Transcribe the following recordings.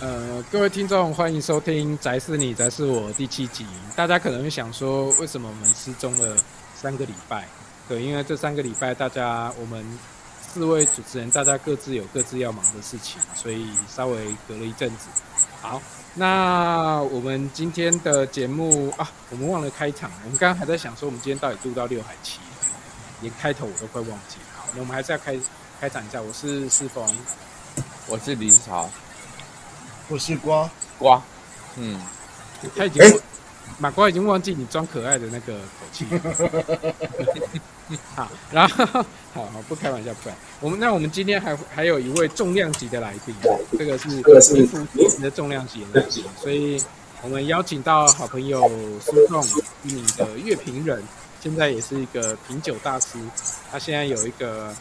呃，各位听众，欢迎收听《宅是你，宅是我》第七集。大家可能会想说，为什么我们失踪了三个礼拜？对，因为这三个礼拜，大家我们四位主持人，大家各自有各自要忙的事情，所以稍微隔了一阵子。好，那我们今天的节目啊，我们忘了开场。我们刚刚还在想说，我们今天到底录到六还七，连开头我都快忘记。好，那我们还是要开开场一下。我是世峰，我是李志豪。我是瓜。瓜，嗯，他已经、欸、马瓜已经忘记你装可爱的那个口气。好，然后好好不开玩笑，不然。我们那我们今天还还有一位重量级的来宾，这个是名副其实的重量级的来宾，所以我们邀请到好朋友苏仲，一名的乐评人，现在也是一个品酒大师，他现在有一个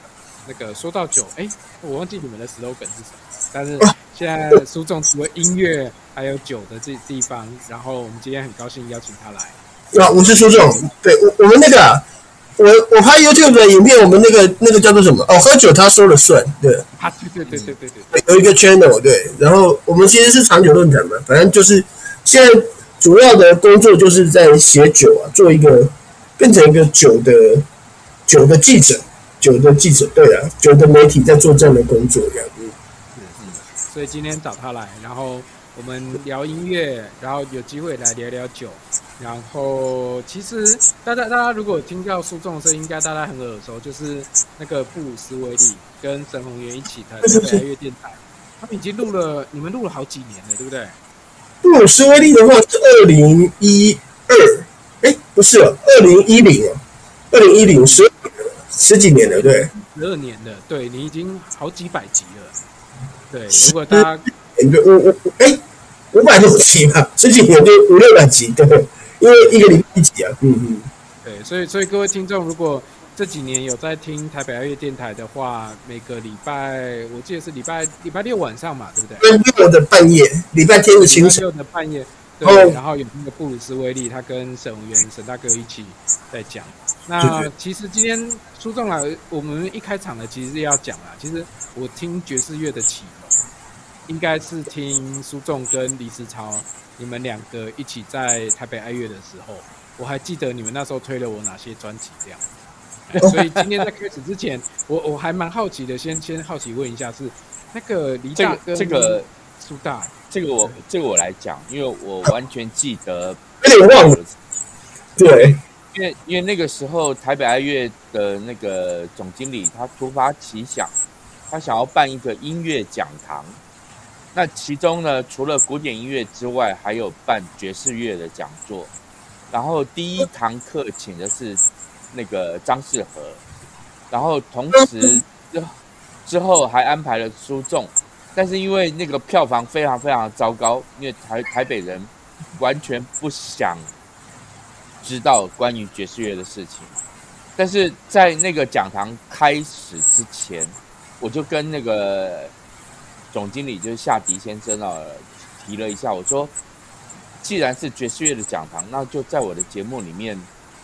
那个说到酒，哎、欸，我忘记你们的 slogan 是什么，但是。现在苏总除了音乐还有酒的这地方，然后我们今天很高兴邀请他来。啊，我是苏总，对我我们那个，我我拍 YouTube 的影片，我们那个那个叫做什么？哦，喝酒他说了算，对。啊，对对对对对对，有一个 channel，对。然后我们其实是长久论坛嘛，反正就是现在主要的工作就是在写酒啊，做一个变成一个酒的酒的记者，酒的记者，对啊，酒的媒体在做这样的工作，这样。所以今天找他来，然后我们聊音乐，然后有机会来聊聊酒。然后其实大家大家如果听到苏仲的声音，应该大家很耳熟，就是那个布鲁斯威利跟沈鸿源一起的台乐电台，他们已经录了，你们录了好几年了，对不对？布鲁斯威利的话是二零一二，哎，不是哦，二零一零哦，二零一零十十几年了，对，十二年了，对，你已经好几百集了。对，如果大家，我我哎，五百多集嘛，十几年就五六百集，对，因为一个礼拜一集啊，嗯嗯，对，所以所以各位听众，如果这几年有在听台北爱乐电台的话，每个礼拜我记得是礼拜礼拜六晚上嘛，对不对？礼拜六的半夜，礼拜天的清晨。礼拜六的半夜，对，然后有那个布鲁斯威利，他跟沈文元沈大哥一起在讲。那其实今天苏仲来，我们一开场呢，其实是要讲啊。其实我听爵士乐的启蒙。应该是听苏仲跟李思超，你们两个一起在台北爱乐的时候，我还记得你们那时候推了我哪些专辑这样。所以今天在开始之前，我我还蛮好奇的，先先好奇问一下，是那个李大哥这个苏大，这个我这个我来讲，因为我完全记得，有点忘了。对，因为因为那个时候台北爱乐的那个总经理他突发奇想，他想要办一个音乐讲堂。那其中呢，除了古典音乐之外，还有办爵士乐的讲座。然后第一堂课请的是那个张世和，然后同时之之后还安排了苏仲，但是因为那个票房非常非常糟糕，因为台台北人完全不想知道关于爵士乐的事情。但是在那个讲堂开始之前，我就跟那个。总经理就是夏迪先生啊，提了一下，我说，既然是爵士乐的讲堂，那就在我的节目里面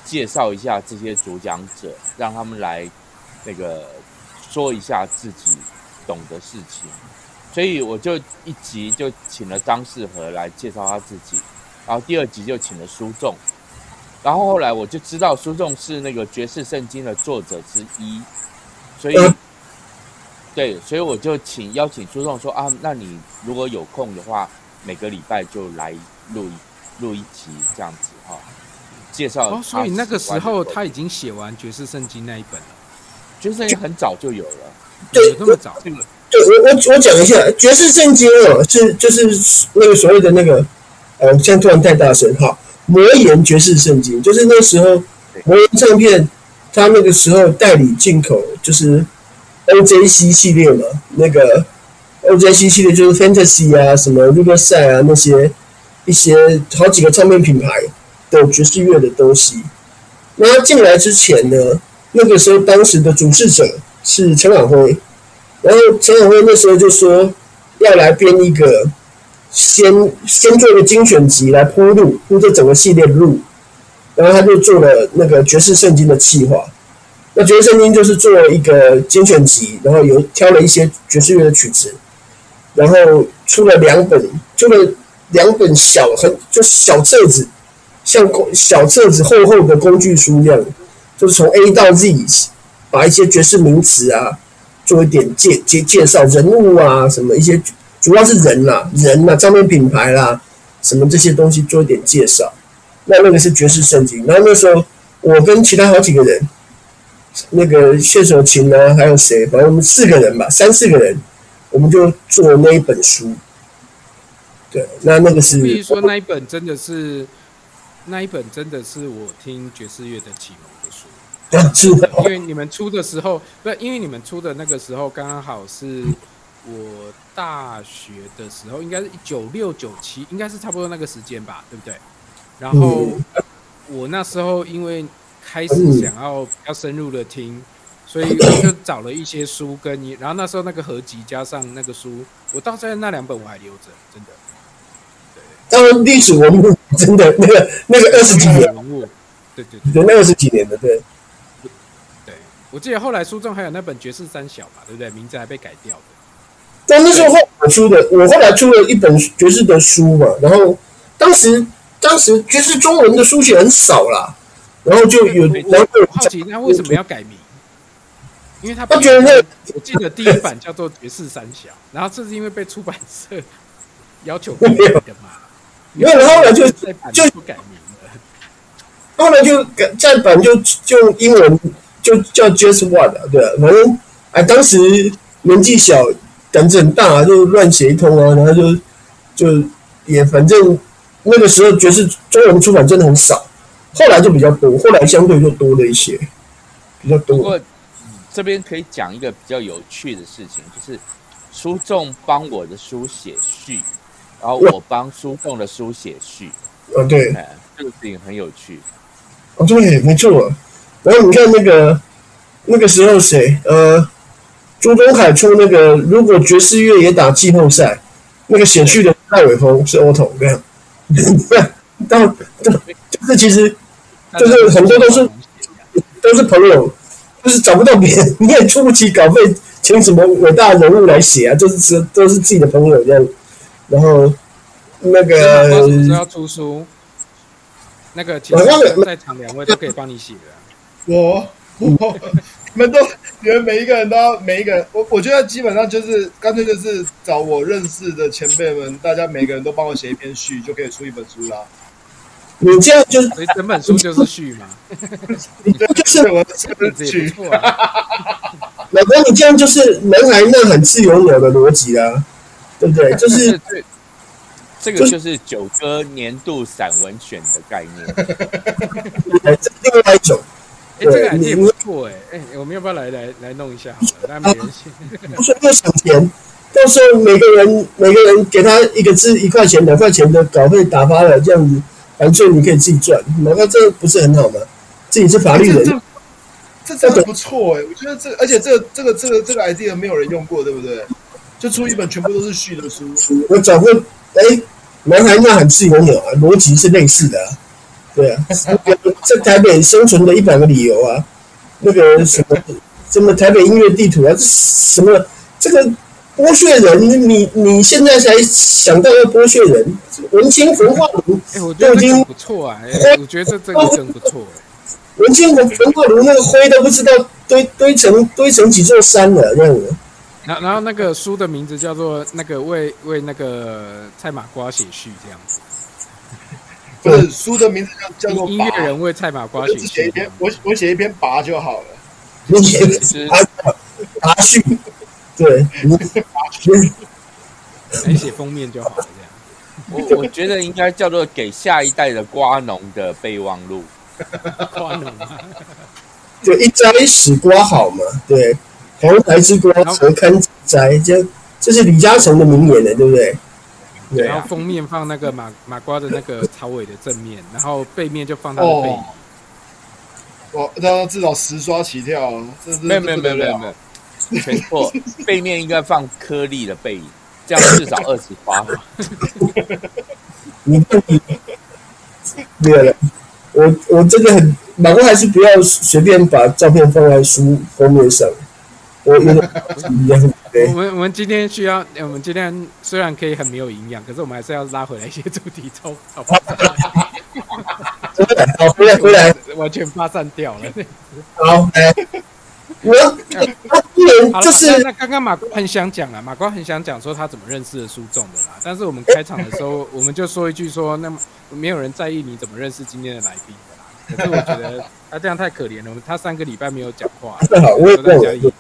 介绍一下这些主讲者，让他们来那个说一下自己懂的事情。所以我就一集就请了张世和来介绍他自己，然后第二集就请了苏仲，然后后来我就知道苏仲是那个爵士圣经的作者之一，所以。对，所以我就请邀请苏仲说啊，那你如果有空的话，每个礼拜就来录一录一集这样子哈、哦，介绍。哦，所以那个时候他已经写完《爵士圣经》那一本了，《爵士圣经》很早就有了，对，有那么早？对，我我我讲一下，《爵士圣经》哦，是就是那个所谓的那个，呃，现在突然太大声哈，魔岩爵士圣经，就是那时候魔岩唱片，他那个时候代理进口就是。OJC 系列嘛，那个 OJC 系列就是 Fantasy 啊，什么 Riverside 啊，那些一些好几个唱片品牌的爵士乐的东西。那他进来之前呢，那个时候当时的主事者是陈晚辉，然后陈晚辉那时候就说要来编一个先先做一个精选集来铺路，铺这整个系列的路，然后他就做了那个爵士圣经的企划。那爵士圣经就是做了一个精选集，然后有挑了一些爵士乐的曲子，然后出了两本，出了两本小很就小册子，像小册子厚厚的工具书一样，就是从 A 到 Z，把一些爵士名词啊做一点介介介绍人物啊什么一些，主要是人啦、啊、人啦、啊、唱片品牌啦什么这些东西做一点介绍。那那个是爵士圣经，然后那时候我跟其他好几个人。那个谢守勤呢？还有谁？反正我们四个人吧，三四个人，我们就做那一本书。对，那那个是。比如说那一本真的是，那一本真的是我听爵士乐的启蒙的书。对，是的。因为你们出的时候，不，因为你们出的那个时候刚刚好是我大学的时候，应该是一九六九七，应该是差不多那个时间吧，对不对？然后我那时候因为。开始想要比较深入的听，所以我就找了一些书跟你，然后那时候那个合集加上那个书，我到现在那两本我还留着，真的。对，当然历史文物真的那个那个二十几年文物，对对对，那二十几年的对。对，我记得后来书中还有那本爵士三小嘛，对不对？名字还被改掉的。但那时候我出的，我后来出了一本爵士的书嘛，然后当时当时爵士中文的书写很少啦。然后就有，然后好奇他为什么要改名？因为他他觉得那我记得第一版叫做《爵士三小》，然后这是因为被出版社要求改的嘛。没有，后来就就不改名了。后来就改再版就就英文就叫 Just What 对啊，反正哎当时年纪小胆子很大，就乱写一通啊，然后就就也反正那个时候爵士中文出版真的很少。后来就比较多，后来相对就多了一些，比较多。不过这边可以讲一个比较有趣的事情，就是书仲帮我的书写序，然后我帮书仲的书写序。啊，对，这个事情很有趣。哦，对，没错。然后你看那个那个时候谁？呃，朱东海出那个，如果爵士乐也打季后赛，那个写序的戴伟峰是 Otto，这样。对，但就是其实。就是很多都是都是朋友，就是找不到别人，你也出不起稿费，请什么伟大人物来写啊？就是是都是自己的朋友这样。然后那个要出书，那个其实在场两位都可以帮你写的。我 我你们都你们每一个人都要每一个人，我我觉得基本上就是干脆就是找我认识的前辈们，大家每个人都帮我写一篇序，就可以出一本书啦。你这样就是，所以整本书就是序嘛？你这就是我的序。老公，你这样就是男孩呐喊自由鸟的逻辑啊，对不对？就是这个就是九哥年度散文选的概念。另外一种，哎，这个还也不错哎，哎，我们要不要来来来弄一下？好了，但没关系。不是又省钱，到时候每个人每个人给他一个字一块钱两块钱的稿费打发了，这样子。反正你可以自己赚，难道这不是很好吗？自己是法律人，这这真的不错哎！我觉得这，而且这个这个这个这个 idea 没有人用过，对不对？就出一本全部都是序的书。我找过，哎，男孩呐喊自由有啊，逻辑是类似的啊。对啊，在台北生存的一百个理由啊，那个什么什么台北音乐地图啊，这什么这个。剥削人，你你现在才想到要剥削人？文青焚化炉，哎，我觉得这个不错啊！哎，我觉得这这个真不错哎。文青焚焚化炉那个灰都不知道堆堆成堆成几座山了，这样子。然然后那个书的名字叫做那个为为那个蔡马瓜写序这样子。不是书的名字叫叫做音乐人为菜马瓜写一篇。我我写一篇拔就好了。你写拔拔序。对，你写封面就好了。这样，我我觉得应该叫做给下一代的瓜农的备忘录。瓜农，就一摘使瓜好嘛。对，黄台之瓜何堪摘？这这是李嘉诚的名言呢，对不对？对。然后封面放那个马马瓜的那个草尾的正面，然后背面就放他的背影。哦，那至少十刷起跳。没有没有没有没有没有。全错，背面应该放颗粒的背影，这样至少二十刷。你你没有了，我我真的很，马哥还是不要随便把照片放在书封面上，我有点对我们我们今天需要，我们今天虽然可以很没有营养，可是我们还是要拉回来一些主题，中好不好？好，回来回来，完全发散掉了。好，来，我他今年好了，就是那那刚刚马哥很想讲啊，马哥很想讲说他怎么认识的苏仲的啦。但是我们开场的时候，我们就说一句说，那么没有人在意你怎么认识今天的来宾的啦。可是我觉得他这样太可怜了，他三个礼拜没有讲话，正好我在家里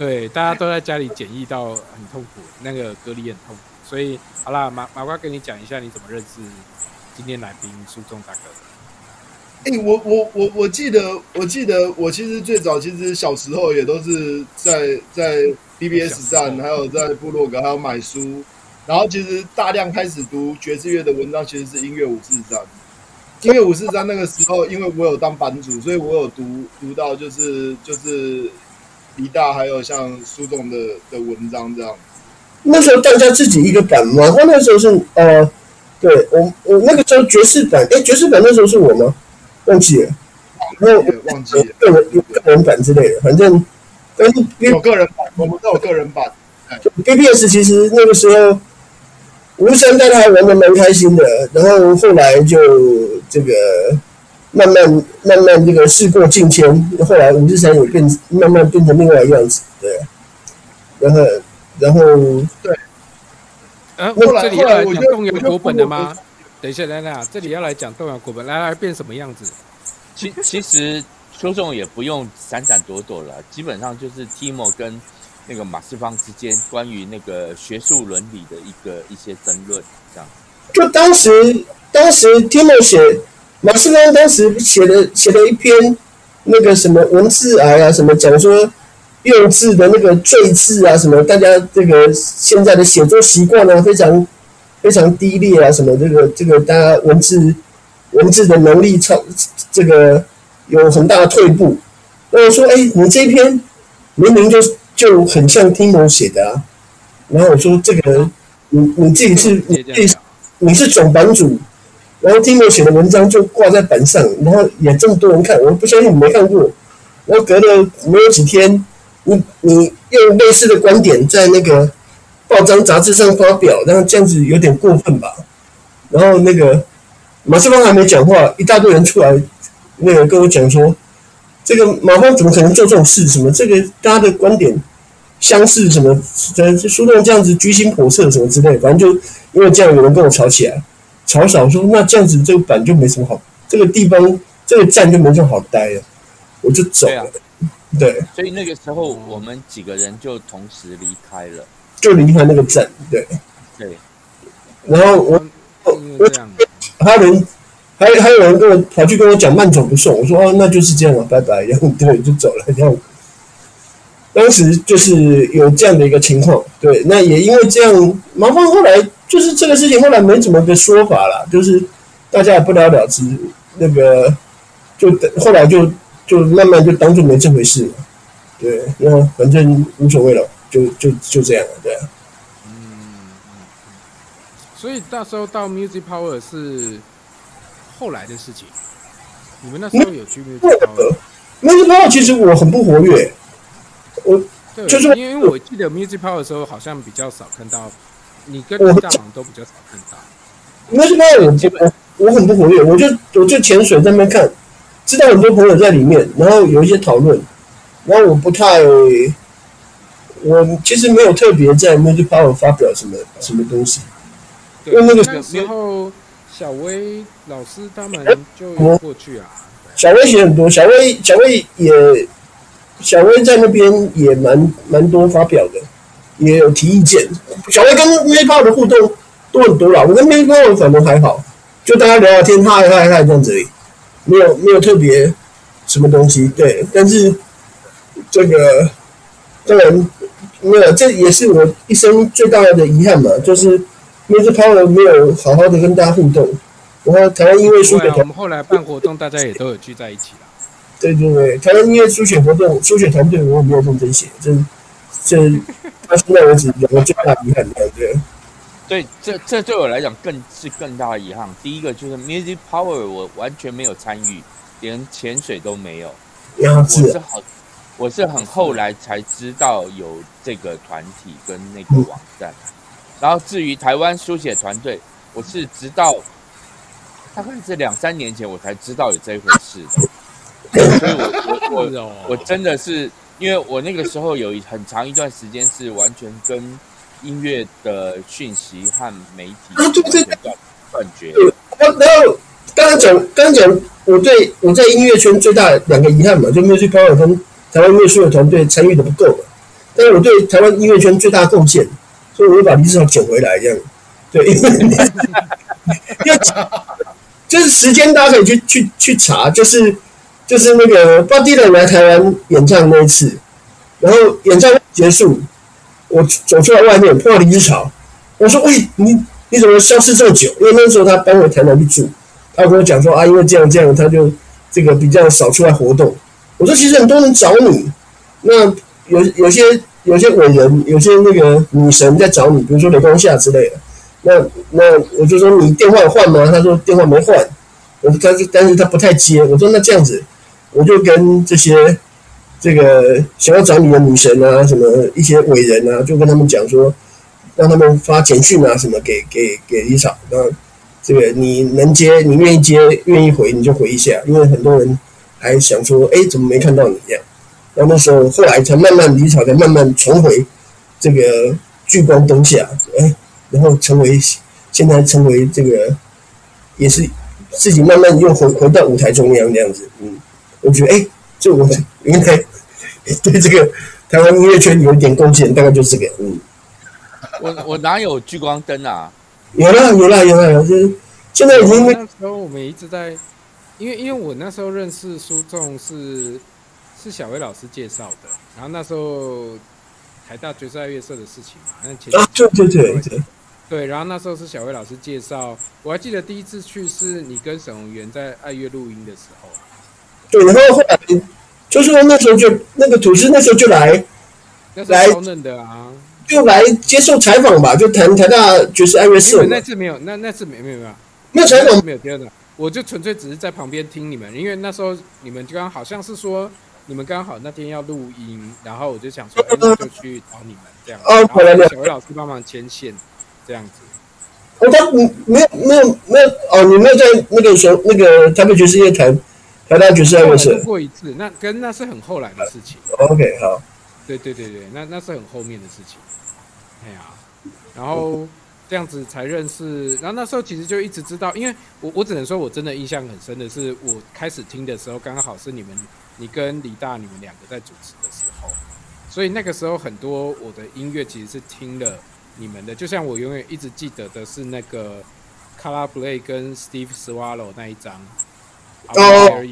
对，大家都在家里检疫到很痛苦，那个隔离很痛苦。所以好啦，马马瓜跟你讲一下你怎么认识今天来宾苏仲大哥的。哎、我我我我记得，我记得我其实最早其实小时候也都是在在 BBS 站，还有在部落格，还有买书，然后其实大量开始读爵士乐的文章，其实是音乐五四三。音乐五四三那个时候，因为我有当版主，所以我有读读到就是就是李大还有像苏总的的文章这样。那时候大家自己一个版嘛，然后那时候是呃，对我我那个时候爵士版，哎，爵士版那时候是我吗？忘记了，然后也忘记了个人有个人版之类的，反正但是有个人版，我们都有个人版。BBS 其实那个时候吴声带他还玩的蛮开心的，然后后来就这个慢慢慢慢这个事过境迁，后来五四三也变慢慢变成另外一样子，对，然后然后呃，后来这里要来讲动摇国本的吗？等一下，来来，这里要来讲动摇国本，来来变什么样子？其其实苏仲也不用闪闪躲躲了，基本上就是 Timo 跟那个马世芳之间关于那个学术伦理的一个一些争论，这样。就当时当时 Timo 写马世芳当时写的写了一篇那个什么文字癌啊，什么讲说用字的那个赘字啊，什么大家这个现在的写作习惯啊，非常非常低劣啊，什么这个这个大家文字文字的能力超这个有很大的退步。那我说，哎，你这一篇明明就就很像 Timo 写的啊。然后我说，这个你你自己是你自己是你是总版主，然后 Timo 写的文章就挂在板上，然后也这么多人看，我不相信你没看过。然后隔了没有几天，你你用类似的观点在那个报章杂志上发表，然后这样子有点过分吧？然后那个马世芳还没讲话，一大堆人出来，那个跟我讲说，这个马芳怎么可能做这种事？什么这个大家的观点相似？什么这苏仲这样子居心叵测什么之类，反正就因为这样有人跟我吵起来，吵吵说那这样子这个板就没什么好，这个地方这个站就没什么好待了，我就走了。对，所以那个时候我们几个人就同时离开了。就离开那个站，对。对，然后我因为这样，还有人，还还有人跟我跑去跟我讲慢走不送，我说哦那就是这样了，拜拜，然后 对就走了，这样。当时就是有这样的一个情况，对，那也因为这样，麻烦后来就是这个事情后来没怎么个说法了，就是大家也不了了之，那个就后来就就慢慢就当做没这回事了，对，然后反正无所谓了，就就就这样了，对啊。嗯。所以那时候到 Music Power 是后来的事情。你们那时候有去 Music Power？Music Power 其实我很不活跃。我对，就是因为我记得 Music Power 的时候，好像比较少看到你跟李大好像都比较少看到。那是因为我我我很不活跃，我就我就潜水在那边看，知道很多朋友在里面，然后有一些讨论，然后我不太，我其实没有特别在 Music Power 发表什么什么东西，对，因为那个那时候小薇老师他们就有过去啊。小薇写很多，小薇小薇也。小薇在那边也蛮蛮多发表的，也有提意见。小薇跟 Music Power 的互动都很多啦，我跟 Music Power 反正还好，就大家聊聊天，嗨嗨嗨这样子而已，没有没有特别什么东西。对，但是这个当然没有，这也是我一生最大的遗憾嘛，就是 Music Power 没有好好的跟大家互动。然后台湾音乐书写团，我们后来办活动，大家也都有聚在一起啦。对对对，台湾音乐书写活动、书写团队我也没有认真写，这这到现在为止有个最大遗憾的，对。对，这这对我来讲更是更大的遗憾。第一个就是 Music Power，我完全没有参与，连潜水都没有。我是是好，我是很后来才知道有这个团体跟那个网站，然后至于台湾书写团队，我是直到大概是两三年前我才知道有这回事的，所以我我我 我真的是因为我那个时候有很长一段时间是完全跟音乐的讯息和媒体断断绝。然后刚刚讲刚刚讲我对我在音乐圈最大的两个遗憾嘛，就没有去跑尔台湾音乐书的团队参与的不够，但是我对台湾音乐圈最大的贡献，所以我会把李子豪捡回来，这样，对，因为因为 就是时间大家可以去去去查，就是就是那个 Bob Dylan 来台湾演唱那一次，然后演唱结束，我走出来外面碰到李子豪，我说喂，你你怎么消失这么久？因为那时候他搬回台南去住，他跟我讲说啊，因为这样这样，他就这个比较少出来活动。我说，其实很多人找你，那有有些有些伟人，有些那个女神在找你，比如说雷光夏之类的。那那我就说，你电话换吗？他说电话没换。我说但是但是他不太接。我说那这样子，我就跟这些这个想要找你的女神啊，什么一些伟人啊，就跟他们讲说，让他们发简讯啊，什么给给给李草。那这个你能接，你愿意接，愿意回，你就回一下，因为很多人。还想说，哎，怎么没看到你这样？然后那时候，后来才慢慢，李草才慢慢重回这个聚光灯下，哎，然后成为现在成为这个，也是自己慢慢又回回到舞台中央这样子。嗯，我觉得，哎，就我应该 对这个台湾音乐圈有一点贡献，大概就是这个。嗯，我我哪有聚光灯啊？有了，有了，有了，有。就是现在已经那时候我们一直在。因为因为我那时候认识苏仲是是小薇老师介绍的，然后那时候台大爵士爱乐社的事情嘛，那其实啊，对对对对，对，然后那时候是小薇老师介绍，我还记得第一次去是你跟沈宏源在爱乐录音的时候，对，然后后来就是说那时候就那个土司那时候就来，那时候超嫩的啊，就来接受采访吧，就谈台大爵士爱乐社，那次没有，那那次没没有没有，没有采访没有第二个。我就纯粹只是在旁边听你们，因为那时候你们刚刚好像是说你们刚好那天要录音，然后我就想说，哎，那就去找你们这样。哦，回来了。小薇老师帮忙牵线，这样子。哦，他没没有没有没有哦，你没有在那个时候那个台北爵士乐团台大爵士爱乐社过一次，那跟那是很后来的事情。OK，好。对对对对，那那是很后面的事情。哎呀，然后。这样子才认识，然后那时候其实就一直知道，因为我我只能说我真的印象很深的是，我开始听的时候刚刚好是你们你跟李大你们两个在主持的时候，所以那个时候很多我的音乐其实是听了你们的，就像我永远一直记得的是那个 Color Blade 跟 Steve Swallow 那一张哦，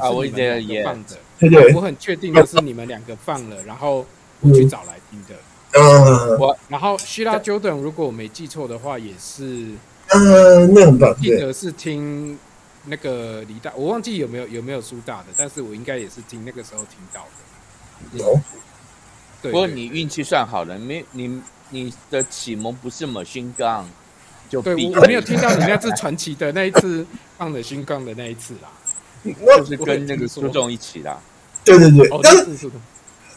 啊，我记得也放着，对对，我很确定的是你们两个放了，然后我去找来听的。嗯，我然后希拉 Jordan，如果我没记错的话，也是，嗯，那很棒。记得是听那个李大，我忘记有没有有没有苏大的，但是我应该也是听那个时候听到的。有，对。不过你运气算好了，没你你的启蒙不是 Machine Gun，就对我没有听到你那次传奇的那一次 放的新杠的那一次啦，就是跟那个苏仲一起啦。对对对，哦，是是的。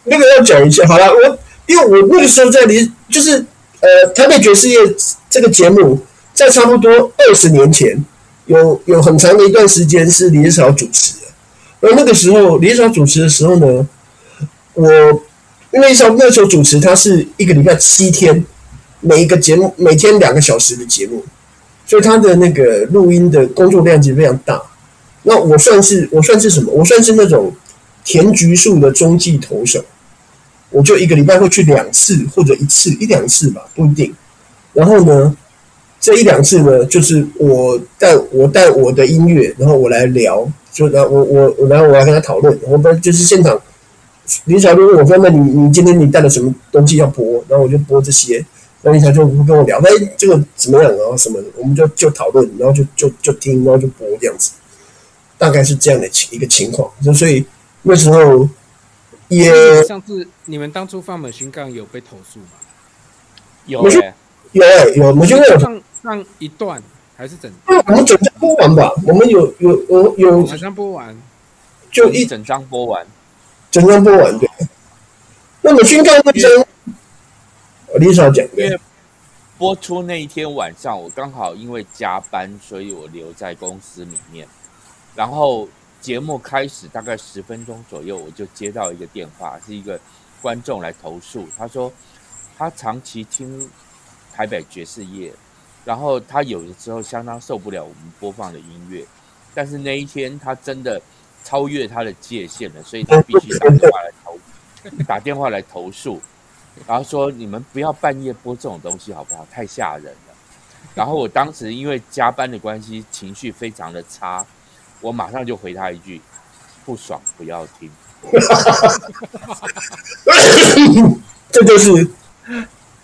那个要讲一下，好了，我。因为我那个时候在离，就是呃，台北爵士乐这个节目，在差不多二十年前，有有很长的一段时间是李少主持的。而那个时候，李少主持的时候呢，我因为像那时候主持，他是一个礼拜七天，每一个节目每天两个小时的节目，所以他的那个录音的工作量其实非常大。那我算是我算是什么？我算是那种田局数的中继投手。我就一个礼拜会去两次或者一次一两次吧，不一定。然后呢，这一两次呢，就是我带我带我的音乐，然后我来聊，就然后我我我然后我来跟他讨论。我们就是现场，林小璐问我说：“那你你今天你带了什么东西要播？”然后我就播这些。那林小璐就跟我聊：“哎，这个怎么样？”然后什么的，我们就就讨论，然后就就就听，然后就播这样子。大概是这样的情一个情况。就所以那时候。也上次你们当初放《Machine Gun》有被投诉吗？有有有，我们就有放放一段还是整？我们整张播完吧。我们有有有有整张播完，就一整张播完。整张播完对。那么宣告那张，李少讲因为播出那一天晚上，我刚好因为加班，所以我留在公司里面。然后节目开始大概十分钟左右，我就接到一个电话，是一个观众来投诉，他说他长期听台北爵士夜，然后他有的时候相当受不了我们播放的音乐，但是那一天他真的超越他的界限了，所以他必须打电话来投。打电话来投诉，然后说你们不要半夜播这种东西好不好？太吓人了。然后我当时因为加班的关系，情绪非常的差，我马上就回他一句：不爽不要听。这就是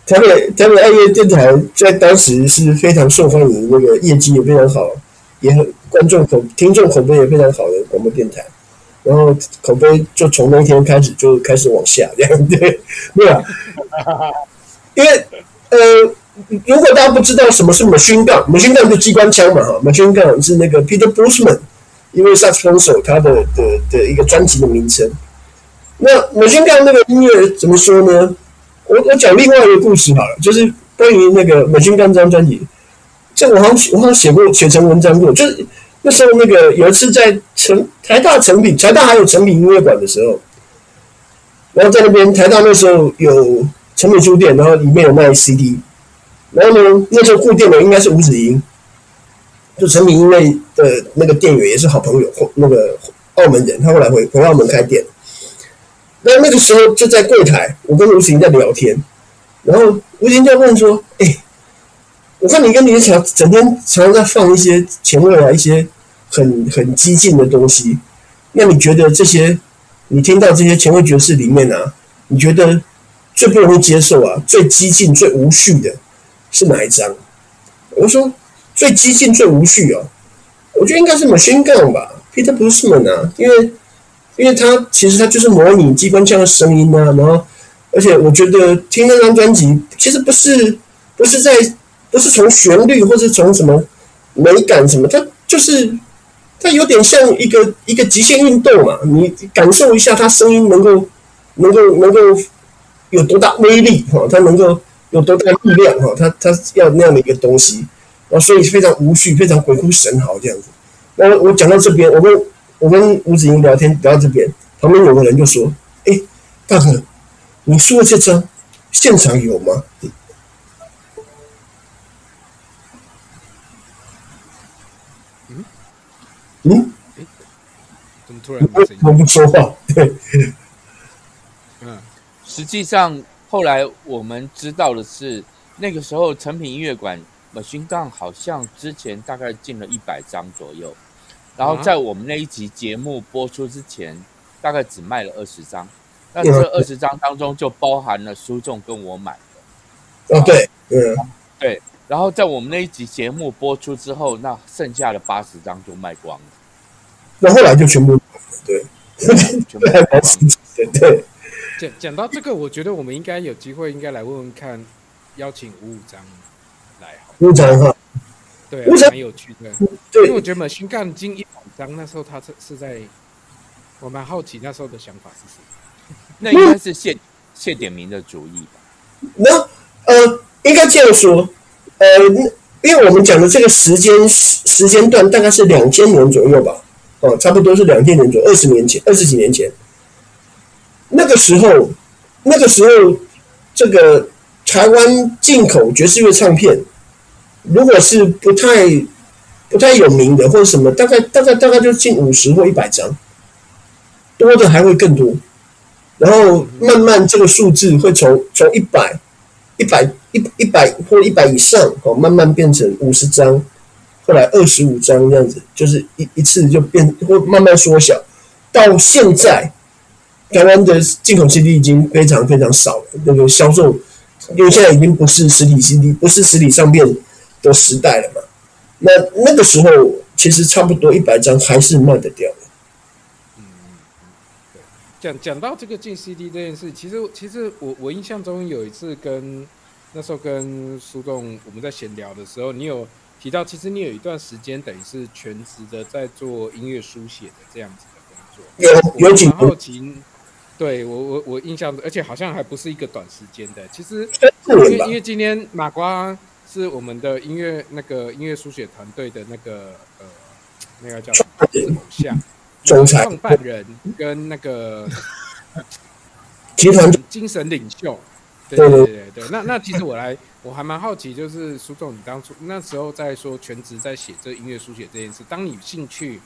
台北台北爱乐电台在当时是非常受欢迎，那个业绩也非常好，也很观众口听众口碑也非常好的广播电台。然后口碑就从那天开始就开始往下，这样对，没有，因为呃，如果大家不知道什么是 machine gun，machine gun 就机关枪嘛哈，machine gun 是那个 Peter Bushman，因为萨克斯风手他的的的一个专辑的名称。那 machine gun 那个音乐怎么说呢？我我讲另外一个故事好了，就是关于那个 machine gun 这张专辑，这我好像我好像写过写成文章过，就是。那时候，那个有一次在成台大成品，台大还有成品音乐馆的时候，然后在那边台大那时候有成品书店，然后里面有卖 CD，然后呢，那时候顾店的应该是吴子英，就成品音乐的那个店员也是好朋友，那个澳门人，他后来回回澳门开店，那那个时候就在柜台，我跟吴子英在聊天，然后吴子英就问说：“哎。”我看你跟李巧整天常常在放一些前卫啊，一些很很激进的东西。那你觉得这些，你听到这些前卫爵士里面啊，你觉得最不容易接受啊，最激进、最无序的是哪一张？我说最激进、最无序哦，我觉得应该是 Machine Gun 吧，Peter Bushman 啊，因为因为他其实他就是模拟机关枪的声音啊，然后而且我觉得听那张专辑其实不是不是在。不是从旋律，或是从什么美感什么，它就是它有点像一个一个极限运动嘛。你感受一下，它声音能够能够能够有多大威力哈？它能够有多大力量哈？它它要那样的一个东西，啊，所以非常无序，非常鬼哭神嚎这样子。那我讲到这边，我跟我跟吴子英聊天聊到这边，旁边有个人就说：“哎，大哥，你说的这张现场有吗？”嗯，哎，怎么突然我不说话？对，嗯，实际上后来我们知道的是，那个时候成品音乐馆 Machine Gun 好像之前大概进了一百张左右，然后在我们那一集节目播出之前，大概只卖了二十张，那这二十张当中就包含了苏仲跟我买的。哦，对，嗯，对。然后在我们那一集节目播出之后，那剩下的八十张就卖光了。那后来就全部对，全部卖光了。对。讲讲到这个，我觉得我们应该有机会，应该来问问看，邀请五五张来。五张哈，对，蛮有趣的。对，因为我觉得 Machine Gun 进一百张，那时候他是是在，我蛮好奇那时候的想法是什么。那应该是谢谢点名的主意吧？那呃，应该这样说。呃，因为我们讲的这个时间时间段大概是两千年左右吧，哦，差不多是两千年左右，二十年前，二十几年前。那个时候，那个时候，这个台湾进口爵士乐唱片，如果是不太不太有名的或者什么，大概大概大概就进五十或一百张，多的还会更多。然后慢慢这个数字会从从一百。一百一一百或一百以上哦，慢慢变成五十张，后来二十五张这样子，就是一一次就变会慢慢缩小。到现在，台湾的进口 CD 已经非常非常少了，那个销售，因为现在已经不是实体 CD，不是实体唱片的时代了嘛。那那个时候其实差不多一百张还是卖得掉的。讲讲到这个进 CD 这件事，其实其实我我印象中有一次跟那时候跟苏栋我们在闲聊的时候，你有提到，其实你有一段时间等于是全职的在做音乐书写的这样子的工作。有有几好奇，对我我我印象，而且好像还不是一个短时间的。其实因为因为今天马瓜是我们的音乐那个音乐书写团队的那个呃那个叫什么偶像创办人跟那个集团精神领袖。对对对对对。那那其实我来我还蛮好奇，就是苏总，你当初那时候在说全职在写这音乐书写这件事，当你兴趣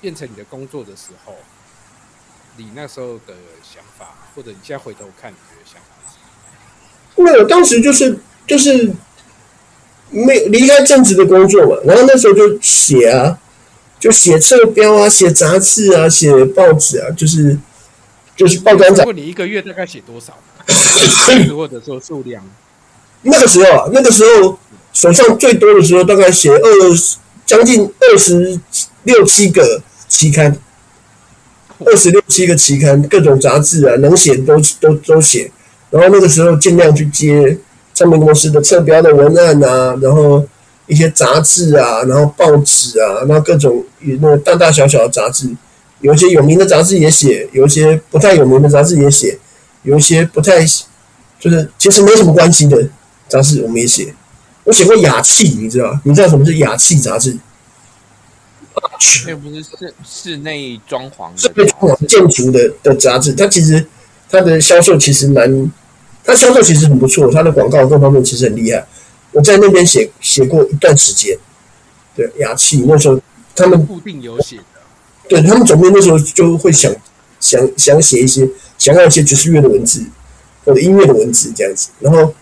变成你的工作的时候。你那时候的想法，或者你现在回头看你的想法？因为我当时就是就是没离开正职的工作嘛，然后那时候就写啊，就写册标啊，写杂志啊，写报纸啊，就是就是报刊杂。问你一个月大概写多少？或者说数量？那个时候啊，那个时候手上最多的时候，大概写二将近二十六七个期刊。二十六七个期刊，各种杂志啊，能写都都都写。然后那个时候尽量去接唱片公司的侧标的文案啊，然后一些杂志啊，然后报纸啊，然后各种那个大大小小的杂志，有一些有名的杂志也写，有一些不太有名的杂志也写，有一些不太就是其实没什么关系的杂志我们也写。我写过雅气，你知道吗？你知道什么是雅气杂志？那不是室室内装潢、室内装潢建筑的的杂志，它其实它的销售其实蛮，它销售其实很不错，它的广告各方面其实很厉害。我在那边写写过一段时间，对雅气那时候他们固定有写的，对他们总编那时候就会想想想写一些想要一些爵士乐的文字或者音乐的文字这样子，然后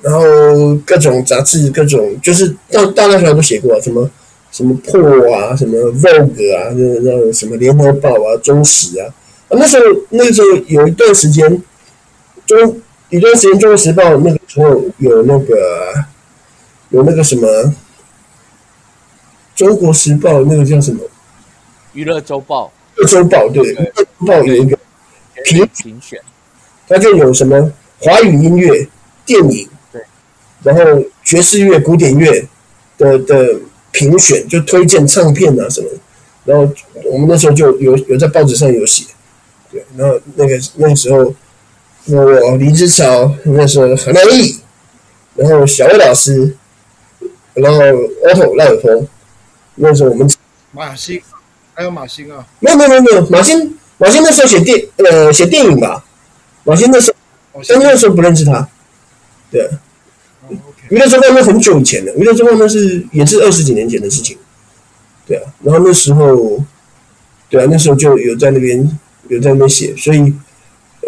然后各种杂志各种就是大大大小小都写过，什么。什么破啊，什么 Vogue 啊，那那什么联合报啊，中时啊，啊那时候那个时候有一段时间，中一段时间中国时报那个时候有那个有那个什么中国时报那个叫什么？娱乐周报，娱乐周报对，娱乐周报有一个评评选，它就有什么华语音乐、电影，对，然后爵士乐、古典乐的的。评选就推荐唱片啊什么，然后我们那时候就有有在报纸上有写，对，然后那个那个时候，我林志超，那时候何南义，然后小魏老师，然后 Otto 赖有峰，那时候我们马欣，还有马欣啊，没有没有没有没有马欣，马欣那时候写电呃写电影吧，马欣那时候，但那时候不认识他，对。娱乐周刊那很久以前的，娱乐周刊那是也是二十几年前的事情，对啊，然后那时候，对啊，那时候就有在那边有在那边写，所以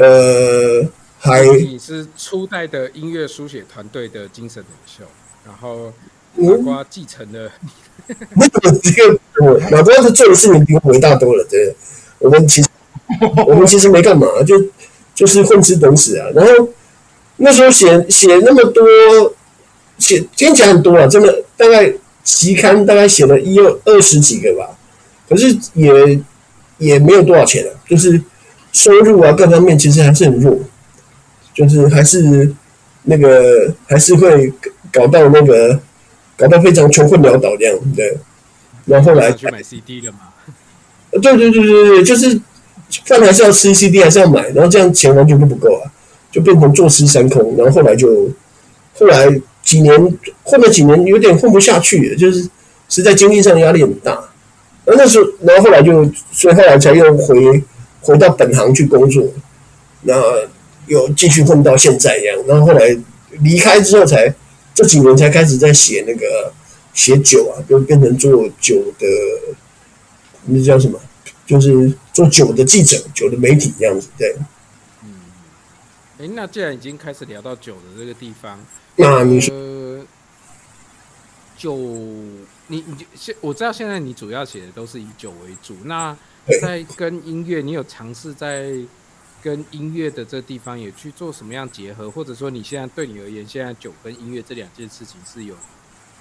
呃，还你是初代的音乐书写团队的精神领袖，然后马瓜继承了，那个这个我马瓜是做的事情比我伟大多了，对，我们其实 我们其实没干嘛，就就是混吃等死啊，然后那时候写写那么多。写听起来很多啊，真的大概期刊大概写了一二二十几个吧，可是也也没有多少钱啊，就是收入啊各方面其实还是很弱，就是还是那个还是会搞到那个搞到非常穷困潦倒这样，对。然后后来去买 CD 了嘛？对对对对对，就是饭还是要吃，CD 还是要买，然后这样钱完全就不够啊，就变成坐吃山空，然后后来就后来。几年后面几年有点混不下去，就是实在经济上压力很大。然后那时候，然后后来就，所以后来才又回回到本行去工作，然后又继续混到现在一样。然后后来离开之后，才这几年才开始在写那个写酒啊，就变成做酒的，那叫什么？就是做酒的记者、酒的媒体这样子。对。嗯。哎，那既然已经开始聊到酒的这个地方。那你说，呃，酒，你你现我知道现在你主要写的都是以酒为主。那在跟音乐，你有尝试在跟音乐的这地方也去做什么样结合，或者说你现在对你而言，现在酒跟音乐这两件事情是有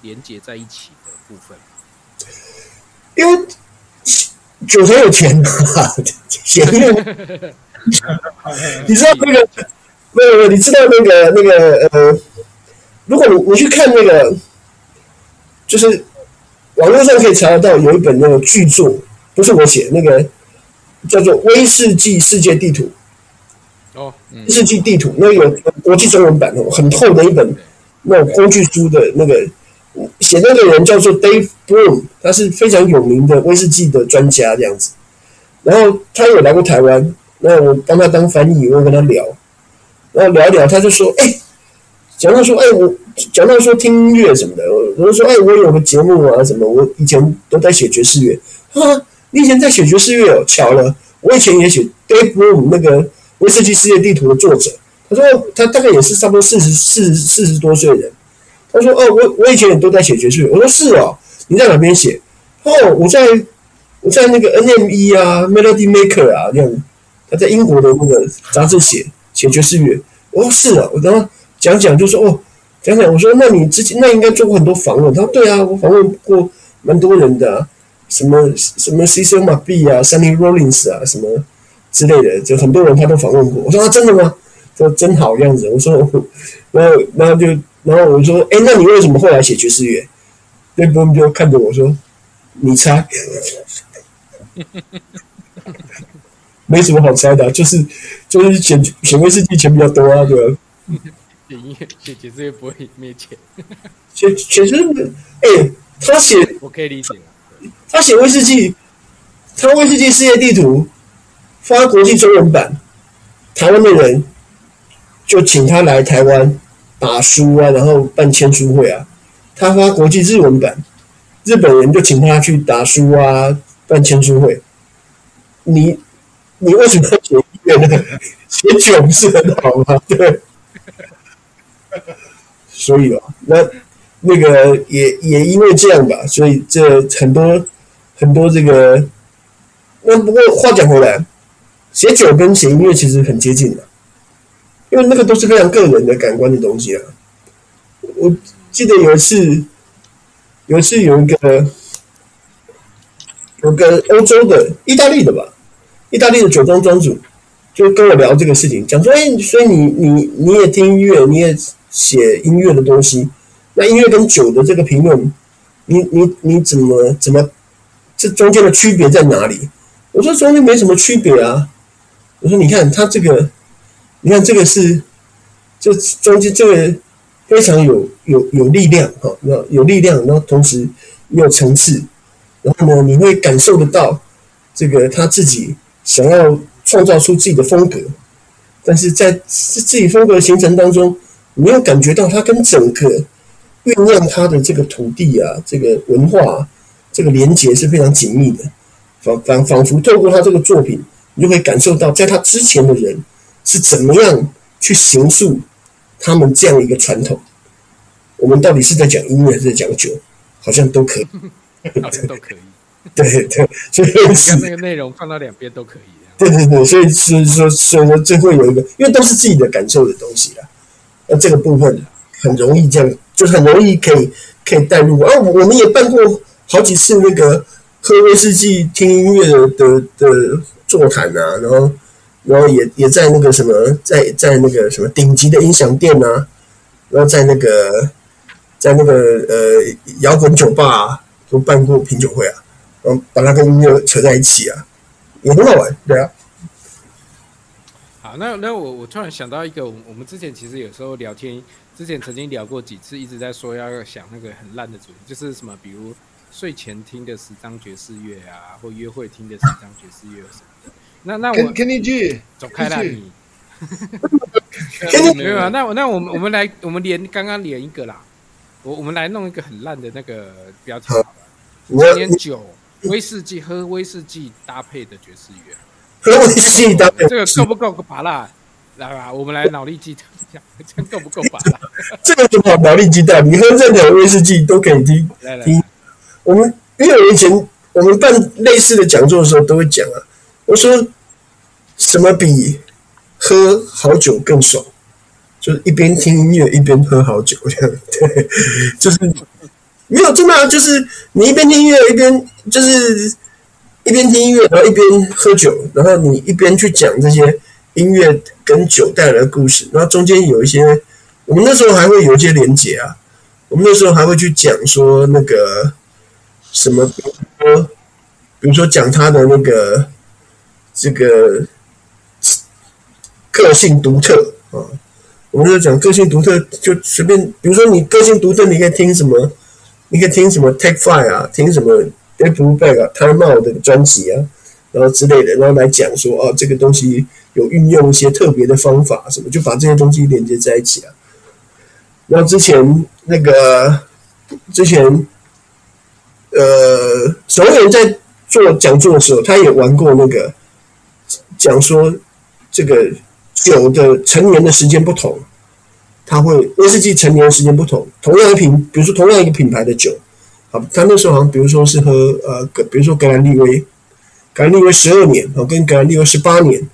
连接在一起的部分？因为酒很有钱啊，写音乐，你知道那个没有没有，你知道那个那个呃。如果你你去看那个，就是网络上可以查得到有一本那个巨作，不是我写那个叫做《威士忌世界地图》，哦，威士忌地图，那个有国际中文版哦，很厚的一本那种工具书的那个，写那个人叫做 Dave Bloom，他是非常有名的威士忌的专家这样子。然后他有来过台湾，那我帮他当翻译，我跟他聊，然后聊一聊，他就说：“哎，讲到说，哎，我讲到说听音乐什么的，我就说，哎，我有个节目啊，什么，我以前都在写爵士乐。啊，你以前在写爵士乐哦，巧了，我以前也写 Dave Bloom 那个。”威士忌世界地图的作者，他说他大概也是差不多四十四四十多岁的人。他说：“哦，我我以前也都在写爵士乐。”我说：“是哦，你在哪边写？”哦，我在我在那个 NME 啊，Melody Maker 啊这样。他在英国的那个杂志写写爵士乐。我说：“是啊。”我然后讲讲就说：“哦，讲讲。”我说：“那你之前那应该做过很多访问。”他说：“对啊，我访问过蛮多人的、什么什么 Cecil m c b e 啊，Sunny Rollins 啊，什么。”之类的，就很多人他都访问过。我说啊，真的吗？他说真好样子。我说，然后然后就然后我就说，哎，那你为什么后来写爵士乐？那波人就看着我说，你猜？没什么好猜的、啊，就是就是写写威士忌钱比较多啊，对吧？写音乐写爵士乐不会没钱。写写爵士乐，哎，他写我可以理解。他写威士忌，他威士忌世界地图。发国际中文版，台湾的人就请他来台湾打书啊，然后办签书会啊。他发国际日文版，日本人就请他去打书啊，办签书会。你你为什么要写音乐呢？写酒不是很好吗？对。所以啊，那那个也也因为这样吧，所以这很多很多这个。那不过话讲回来。写酒跟写音乐其实很接近的，因为那个都是非常个人的感官的东西啊。我记得有一次，有一次有一个有个欧洲的意大利的吧，意大利的酒庄庄主就跟我聊这个事情，讲说：“哎，所以你你你也听音乐，你也写音乐的东西，那音乐跟酒的这个评论，你你你怎么怎么这中间的区别在哪里？”我说：“中间没什么区别啊。”我说：“你看他这个，你看这个是，这中间这个非常有有有力量哈，那有力量，然后同时有层次，然后呢，你会感受得到这个他自己想要创造出自己的风格，但是在自自己风格的形成当中，你又感觉到他跟整个酝酿他的这个土地啊，这个文化这个连结是非常紧密的，仿仿仿佛透过他这个作品。”你就会感受到，在他之前的人是怎么样去形塑他们这样一个传统。我们到底是在讲音乐还是在讲酒？好像都可以，好像都可以。对对，所以将那个内容放到两边都可以。对对对，所以所以说所以说最后有一个，因为都是自己的感受的东西啦。那这个部分很容易这样，就很容易可以可以带入。啊，我们也办过好几次那个喝威士忌听音乐的的。座谈啊，然后，然后也也在那个什么，在在那个什么顶级的音响店啊，然后在那个，在那个呃摇滚酒吧啊，都办过品酒会啊，然后把它跟音乐扯在一起啊，也很好玩，对啊。好，那那我我突然想到一个，我我们之前其实有时候聊天，之前曾经聊过几次，一直在说要想那个很烂的主题，就是什么，比如睡前听的十张爵士乐啊，或约会听的十张爵士乐什么。那那我 Kenny G 走开了你，没有啊？那我那我们我们来我们连刚刚连一个啦，我我们来弄一个很烂的那个标题好了。今年酒威士忌喝威士忌搭配的爵士乐，喝威士忌搭配这个够不够拔辣？来吧，我们来脑力激荡一下，这够不够拔辣？这个怎么脑力激荡？你喝任何威士忌都可以听。来来，听我们因为我以前我们办类似的讲座的时候都会讲啊，我说。什么比喝好酒更爽？就是一边听音乐一边喝好酒，这样对，就是没有真的啊，就是你一边听音乐一边就是一边听音乐，然后一边喝酒，然后你一边去讲这些音乐跟酒带来的故事，然后中间有一些，我们那时候还会有一些连结啊，我们那时候还会去讲说那个什么，比如说，比如说讲他的那个这个。个性独特啊。我们就讲个性独特，就随便，比如说你个性独特，你可以听什么？你可以听什么 Take Five 啊，听什么 Dave Brubeck 啊，Time Out 的专辑啊，然后之类的，然后来讲说啊，这个东西有运用一些特别的方法，什么就把这些东西连接在一起啊。然后之前那个之前呃，守门员在做讲座的时候，他也玩过那个讲说这个。酒的陈年的时间不同，它会威士忌陈年的时间不同。同样一瓶，比如说同样一个品牌的酒，好，他那时候好像比如说是喝呃，比如说格兰利威，格兰利威十二年，啊，跟格兰利威十八年，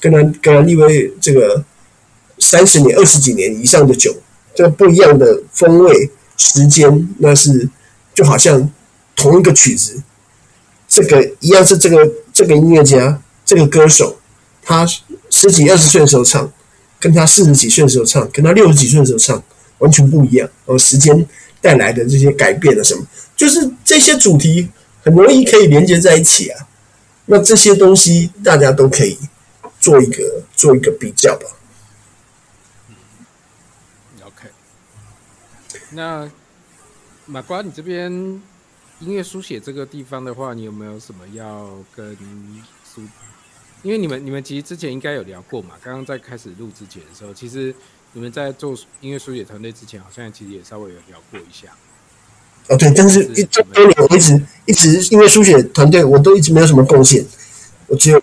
跟兰格兰利威这个三十年、二十几年以上的酒，这个不一样的风味时间，那是就好像同一个曲子，这个一样是这个这个音乐家，这个歌手，他。十几二十岁的时候唱，跟他四十几岁的时候唱，跟他六十几岁的时候唱，完全不一样。哦，时间带来的这些改变了什么？就是这些主题很容易可以连接在一起啊。那这些东西大家都可以做一个做一个比较吧。嗯，OK。那马瓜，你这边音乐书写这个地方的话，你有没有什么要跟书？因为你们你们其实之前应该有聊过嘛，刚刚在开始录之前的时候，其实你们在做音乐书写团队之前，好像其实也稍微有聊过一下。哦，对，但是一这多年我一直一直音乐书写团队，我都一直没有什么贡献，我只有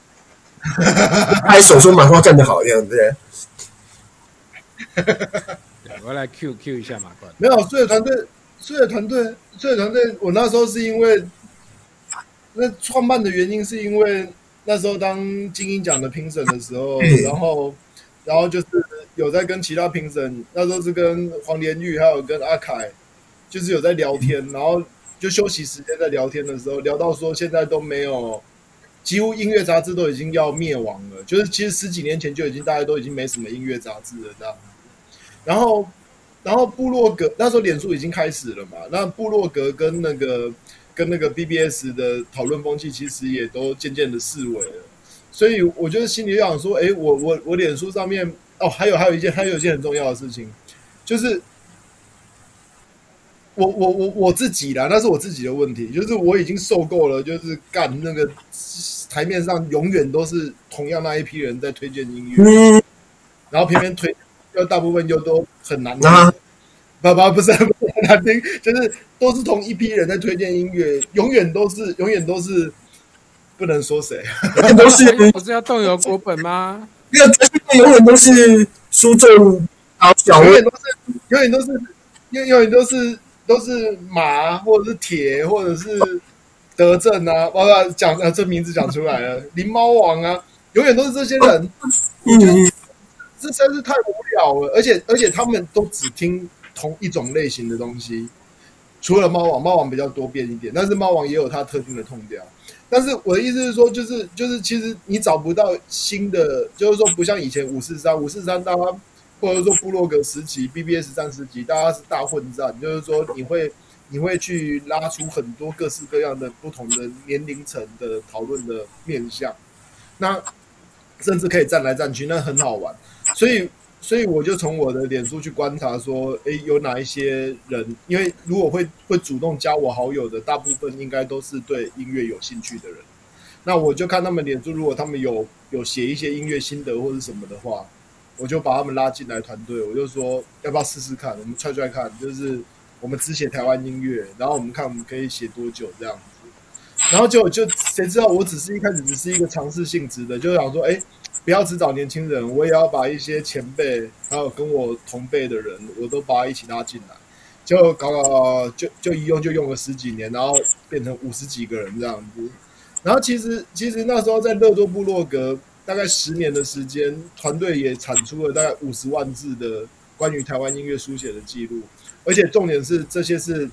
拍手说马瓜干得好这样子。我要来 Q Q 一下马瓜。没有书写团队，书写团队，书写团队，我那时候是因为那创办的原因是因为。那时候当精英奖的评审的时候，然后，然后就是有在跟其他评审，那时候是跟黄连玉还有跟阿凯，就是有在聊天，然后就休息时间在聊天的时候，聊到说现在都没有，几乎音乐杂志都已经要灭亡了，就是其实十几年前就已经大家都已经没什么音乐杂志了这样。然后，然后部落格那时候脸书已经开始了嘛，那部落格跟那个。跟那个 BBS 的讨论风气其实也都渐渐的式微了，所以我觉得心里就想说，哎，我我我脸书上面哦，还有还有一件还有一件很重要的事情，就是我我我我自己啦，那是我自己的问题，就是我已经受够了，就是干那个台面上永远都是同样那一批人在推荐音乐，然后偏偏推，又大部分又都很难听。爸爸不是很难听，就是都是同一批人在推荐音乐，永远都是永远都是不能说谁，都是不是要动摇国本吗？没有，永远都是书中好小，永远都是永远都是永永远都是都是马或者是铁或者是德政啊，爸爸讲啊，这名字讲出来了，灵猫王啊，永远都是这些人，嗯，这实在是太无聊了，而且而且他们都只听。同一种类型的东西，除了猫王，猫王比较多变一点，但是猫王也有它特定的痛调。但是我的意思是说，就是就是，其实你找不到新的，就是说不像以前五四三，五四三大家或者说布洛格时期、BBS 三十级，大家是大混战，就是说你会你会去拉出很多各式各样的不同的年龄层的讨论的面向，那甚至可以站来站去，那很好玩，所以。所以我就从我的脸书去观察，说，诶，有哪一些人？因为如果会会主动加我好友的，大部分应该都是对音乐有兴趣的人。那我就看他们脸书，如果他们有有写一些音乐心得或者什么的话，我就把他们拉进来团队。我就说，要不要试试看？我们踹踹看，就是我们只写台湾音乐，然后我们看我们可以写多久这样子。然后就就谁知道，我只是一开始只是一个尝试性质的，就想说，诶。不要只找年轻人，我也要把一些前辈，还有跟我同辈的人，我都把他一起拉进来，就搞搞，就就一用就用了十几年，然后变成五十几个人这样子。然后其实其实那时候在乐多部落格，大概十年的时间，团队也产出了大概五十万字的关于台湾音乐书写的记录，而且重点是这些是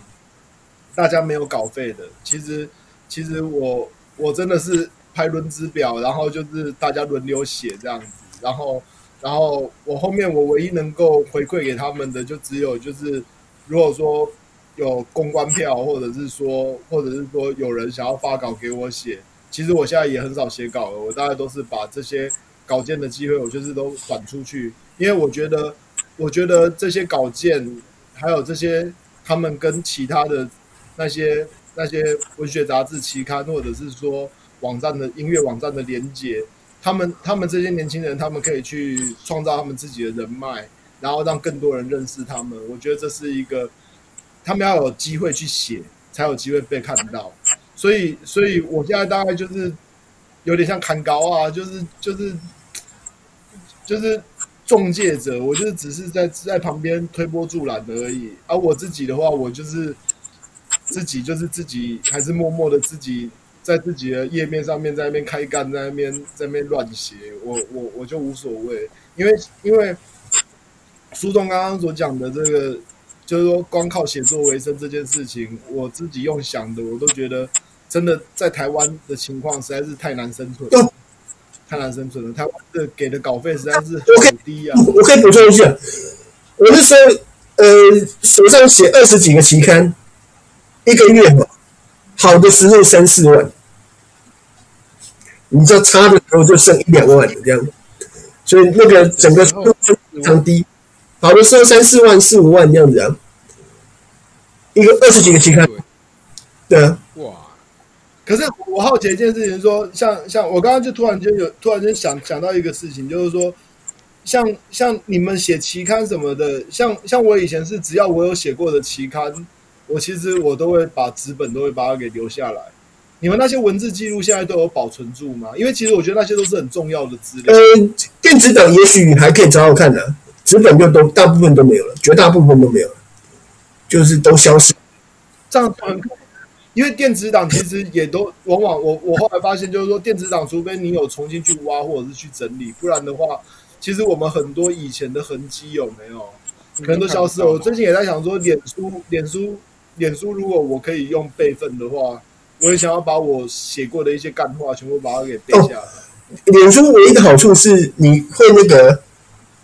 大家没有稿费的。其实其实我我真的是。拍轮值表，然后就是大家轮流写这样子，然后，然后我后面我唯一能够回馈给他们的，就只有就是，如果说有公关票，或者是说，或者是说有人想要发稿给我写，其实我现在也很少写稿了，我大概都是把这些稿件的机会，我就是都转出去，因为我觉得，我觉得这些稿件还有这些他们跟其他的那些那些文学杂志期刊，或者是说网站的音乐网站的连接，他们他们这些年轻人，他们可以去创造他们自己的人脉，然后让更多人认识他们。我觉得这是一个，他们要有机会去写，才有机会被看到。所以，所以我现在大概就是有点像砍高啊，就是就是就是中介者，我就是只是在在旁边推波助澜而已。而、我自己的话，我就是自己就是自己，还是默默的自己在自己的页面上面在那边开干，在那边在那边乱写，我我我就无所谓，因为因为书中刚刚所讲的这个。就是说，光靠写作为生这件事情，我自己用想的，我都觉得真的在台湾的情况实在是太难生存，太难生存了。台湾的给的稿费实在是很低啊。我可以补充一句，我是说，呃，手上写二十几个期刊，一个月嘛，好的时候三四万，你知道差的时候就剩一两万这样，所以那个整个非常低。好的时候三四万、四五万这样子啊，一个二十几个期刊，对啊，哇！可是我好奇一件事情，说像像我刚刚就突然间有突然间想想到一个事情，就是说，像像你们写期刊什么的，像像我以前是只要我有写过的期刊，我其实我都会把纸本都会把它给留下来。你们那些文字记录现在都有保存住吗？因为其实我觉得那些都是很重要的资料。嗯，电子档也许还可以找找看的。纸本就都大部分都没有了，绝大部分都没有了，就是都消失。这样很，因为电子档其实也都往往我我后来发现，就是说电子档，除非你有重新去挖或者是去整理，不然的话，其实我们很多以前的痕迹有没有，可能都消失了。我最近也在想说，脸书，脸书，脸书，如果我可以用备份的话，我也想要把我写过的一些干话全部把它给背下来。哦，脸书唯一的好处是你会那个。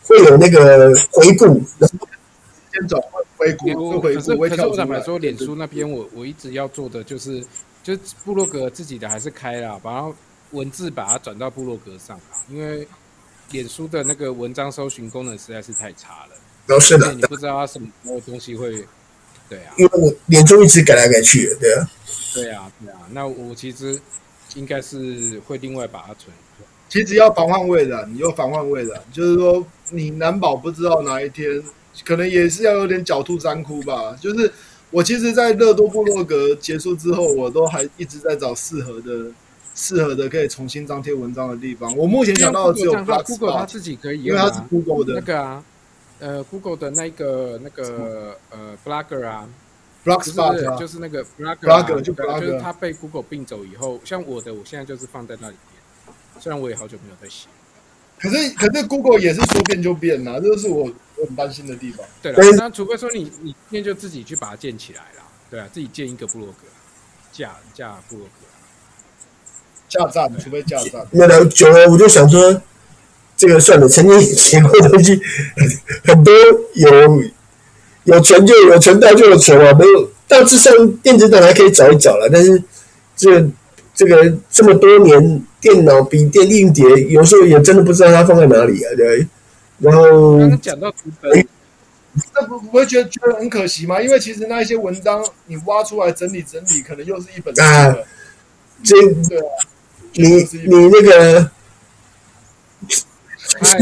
会有那个回顾，先走回顾，回顾。可是我坦白说，脸书那边我我一直要做的就是，就部落格自己的还是开了，把它文字把它转到部落格上啊，因为脸书的那个文章搜寻功能实在是太差了。都是的，你不知道它什么东西会，对啊，因为我脸书一直改来改去，对啊，对啊，对啊，那我其实应该是会另外把它存。其实要防患未然，你又防患未然，就是说你难保不知道哪一天，可能也是要有点狡兔三窟吧。就是我其实，在乐多部落格结束之后，我都还一直在找适合的、适合的可以重新张贴文章的地方。我目前想到的只有 Google，它自己可以，因为它是 Google 的那个啊，呃，Google 的那个那个呃，Blogger 啊，Blogspot 啊，就是那个 Blogger，就 Blogger，就是它被 Google 并走以后，像我的，我现在就是放在那里。虽然我也好久没有在写，可是可是 Google 也是说变就变呐，这就是我我很担心的地方。对了，那除非说你你今天就自己去把它建起来了，对啊，自己建一个部落格，架架部落格，架站，除非架站。那聊久了，我就想说，这个算了，曾经写过的东西很多有有存就有存到就有存啊，没有大致上电子档还可以找一找了，但是这这个这么多年。电脑、笔电、硬碟，有时候也真的不知道它放在哪里啊，对。然后刚刚讲到纸本，那不不会觉得觉得很可惜吗？因为其实那一些文章你挖出来整理整理，可能又是一本书啊。这对啊，你你那个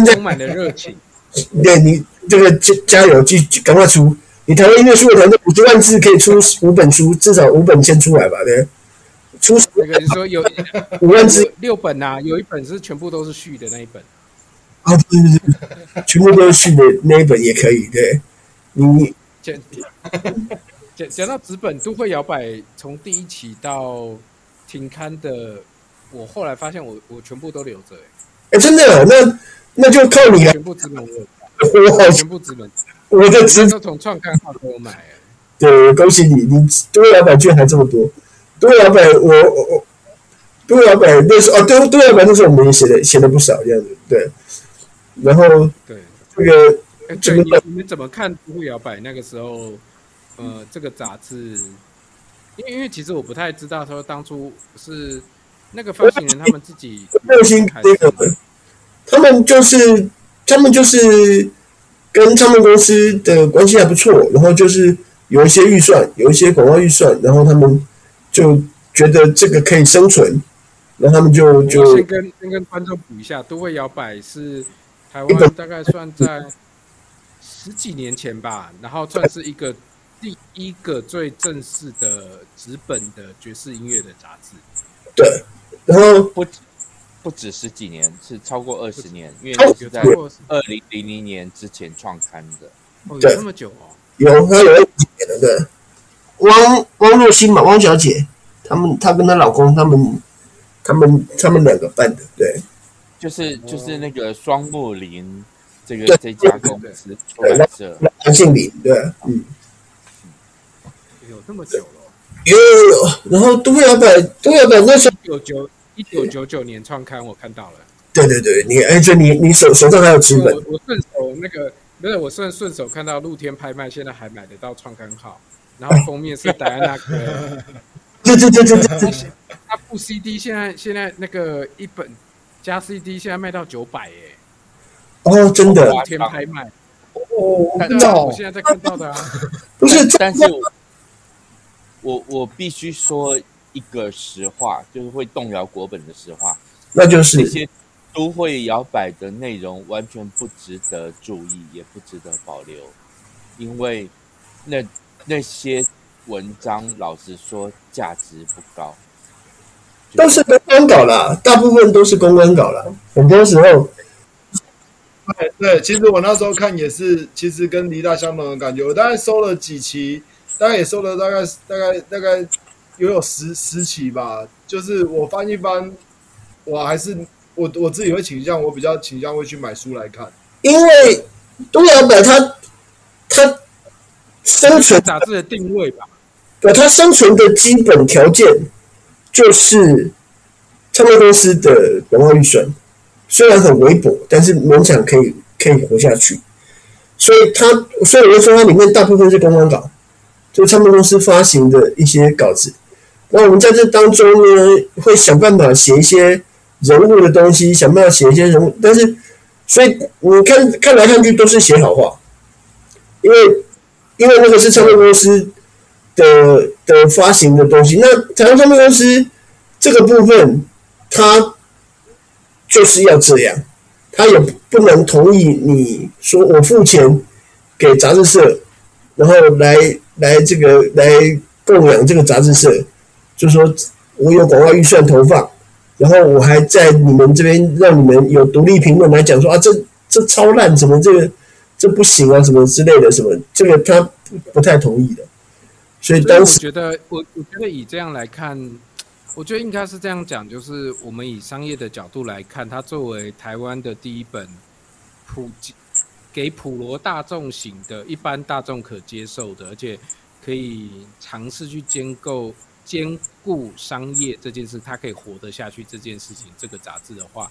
充满了热情。对你这个加加油，继续赶快出！你台湾音乐书的团队五十万字可以出五本书，至少五本先出来吧，对。出那个你说有 五万字六本呐、啊，有一本是全部都是续的那一本啊，对对对，全部都是续的那一本也可以。对，你讲讲讲到纸本都会摇摆，从第一期到停刊的，我后来发现我我全部都留着哎、欸，真的，那那就靠你了，全部资本我 好全部资本，我的资都从创刊号给我买哎，对，恭喜你，你都会摇摆券还这么多。都会摇摆，我我我都会摇摆那时候啊，对都会摇摆那时候我们也写的写的不少这样子，对。然后对这个，哎，对你你们怎么看都会摇摆那个时候？呃，这个杂志，因为因为其实我不太知道说当初是那个发行人他们自己热心那个，他们就是他们就是跟唱片公司的关系还不错，然后就是有一些预算，有一些广告预算，然后他们就觉得这个可以生存，然后他们就就先跟先跟观众补一下，都会摇摆是台湾大概算在十几年前吧，然后算是一个第一个最正式的纸本的爵士音乐的杂志。对，然后不不止十几年，是超过二十年，因为是在二零零零年之前创刊的。哦，有这么久哦？有，他有几年了，对。汪汪若欣嘛，汪小姐，他们她跟她老公，他们他们他们两个办的，对。就是就是那个双木林这个这家公司出版社，梁姓林，对，嗯。有这么久了？有有有，然后都会摇摆，都会摇摆那时候一九九一九九九年创刊，我看到了。对对对，你而且你你手手上还有纸本。我我顺手那个，不是我顺顺手看到露天拍卖，现在还买得到创刊号，然后封面是戴安娜哥。对对对对对。那部 CD 现在现在那个一本加 CD 现在卖到九百耶。哦，真的。露天拍卖。哦，看到我现在在看到的啊。不是，但是我。我我必须说一个实话，就是会动摇国本的实话，那就是这些都会摇摆的内容完全不值得注意，也不值得保留，因为那那些文章老实说价值不高，都是公关稿啦，大部分都是公关稿啦，很多时候，对对，其实我那时候看也是，其实跟黎大相同的感觉，我大概收了几期。大概也收了大概大概大概有有十十期吧，就是我翻一翻，我还是我我自己会倾向，我比较倾向会去买书来看，因为都摇摆它它生存杂志的定位吧，对，它生存的基本条件就是唱片公司的广告预算，虽然很微薄，但是勉强可以可以活下去，所以他所以我就说它里面大部分是公关稿。就唱片公司发行的一些稿子，那我们在这当中呢，会想办法写一些人物的东西，想办法写一些人物，但是，所以你看看来看去都是写好话，因为因为那个是唱片公司的的发行的东西，那台湾唱片公司这个部分，他就是要这样，他也不能同意你说我付钱给杂志社，然后来。来这个来供养这个杂志社，就是说我有广告预算投放，然后我还在你们这边让你们有独立评论来讲说啊，这这超烂，什么这个这不行啊，什么之类的，什么这个他不不太同意的。所以当时我觉得，我我觉得以这样来看，我觉得应该是这样讲，就是我们以商业的角度来看，它作为台湾的第一本普及。给普罗大众型的，一般大众可接受的，而且可以尝试去兼构兼顾商业这件事，它可以活得下去这件事情，这个杂志的话，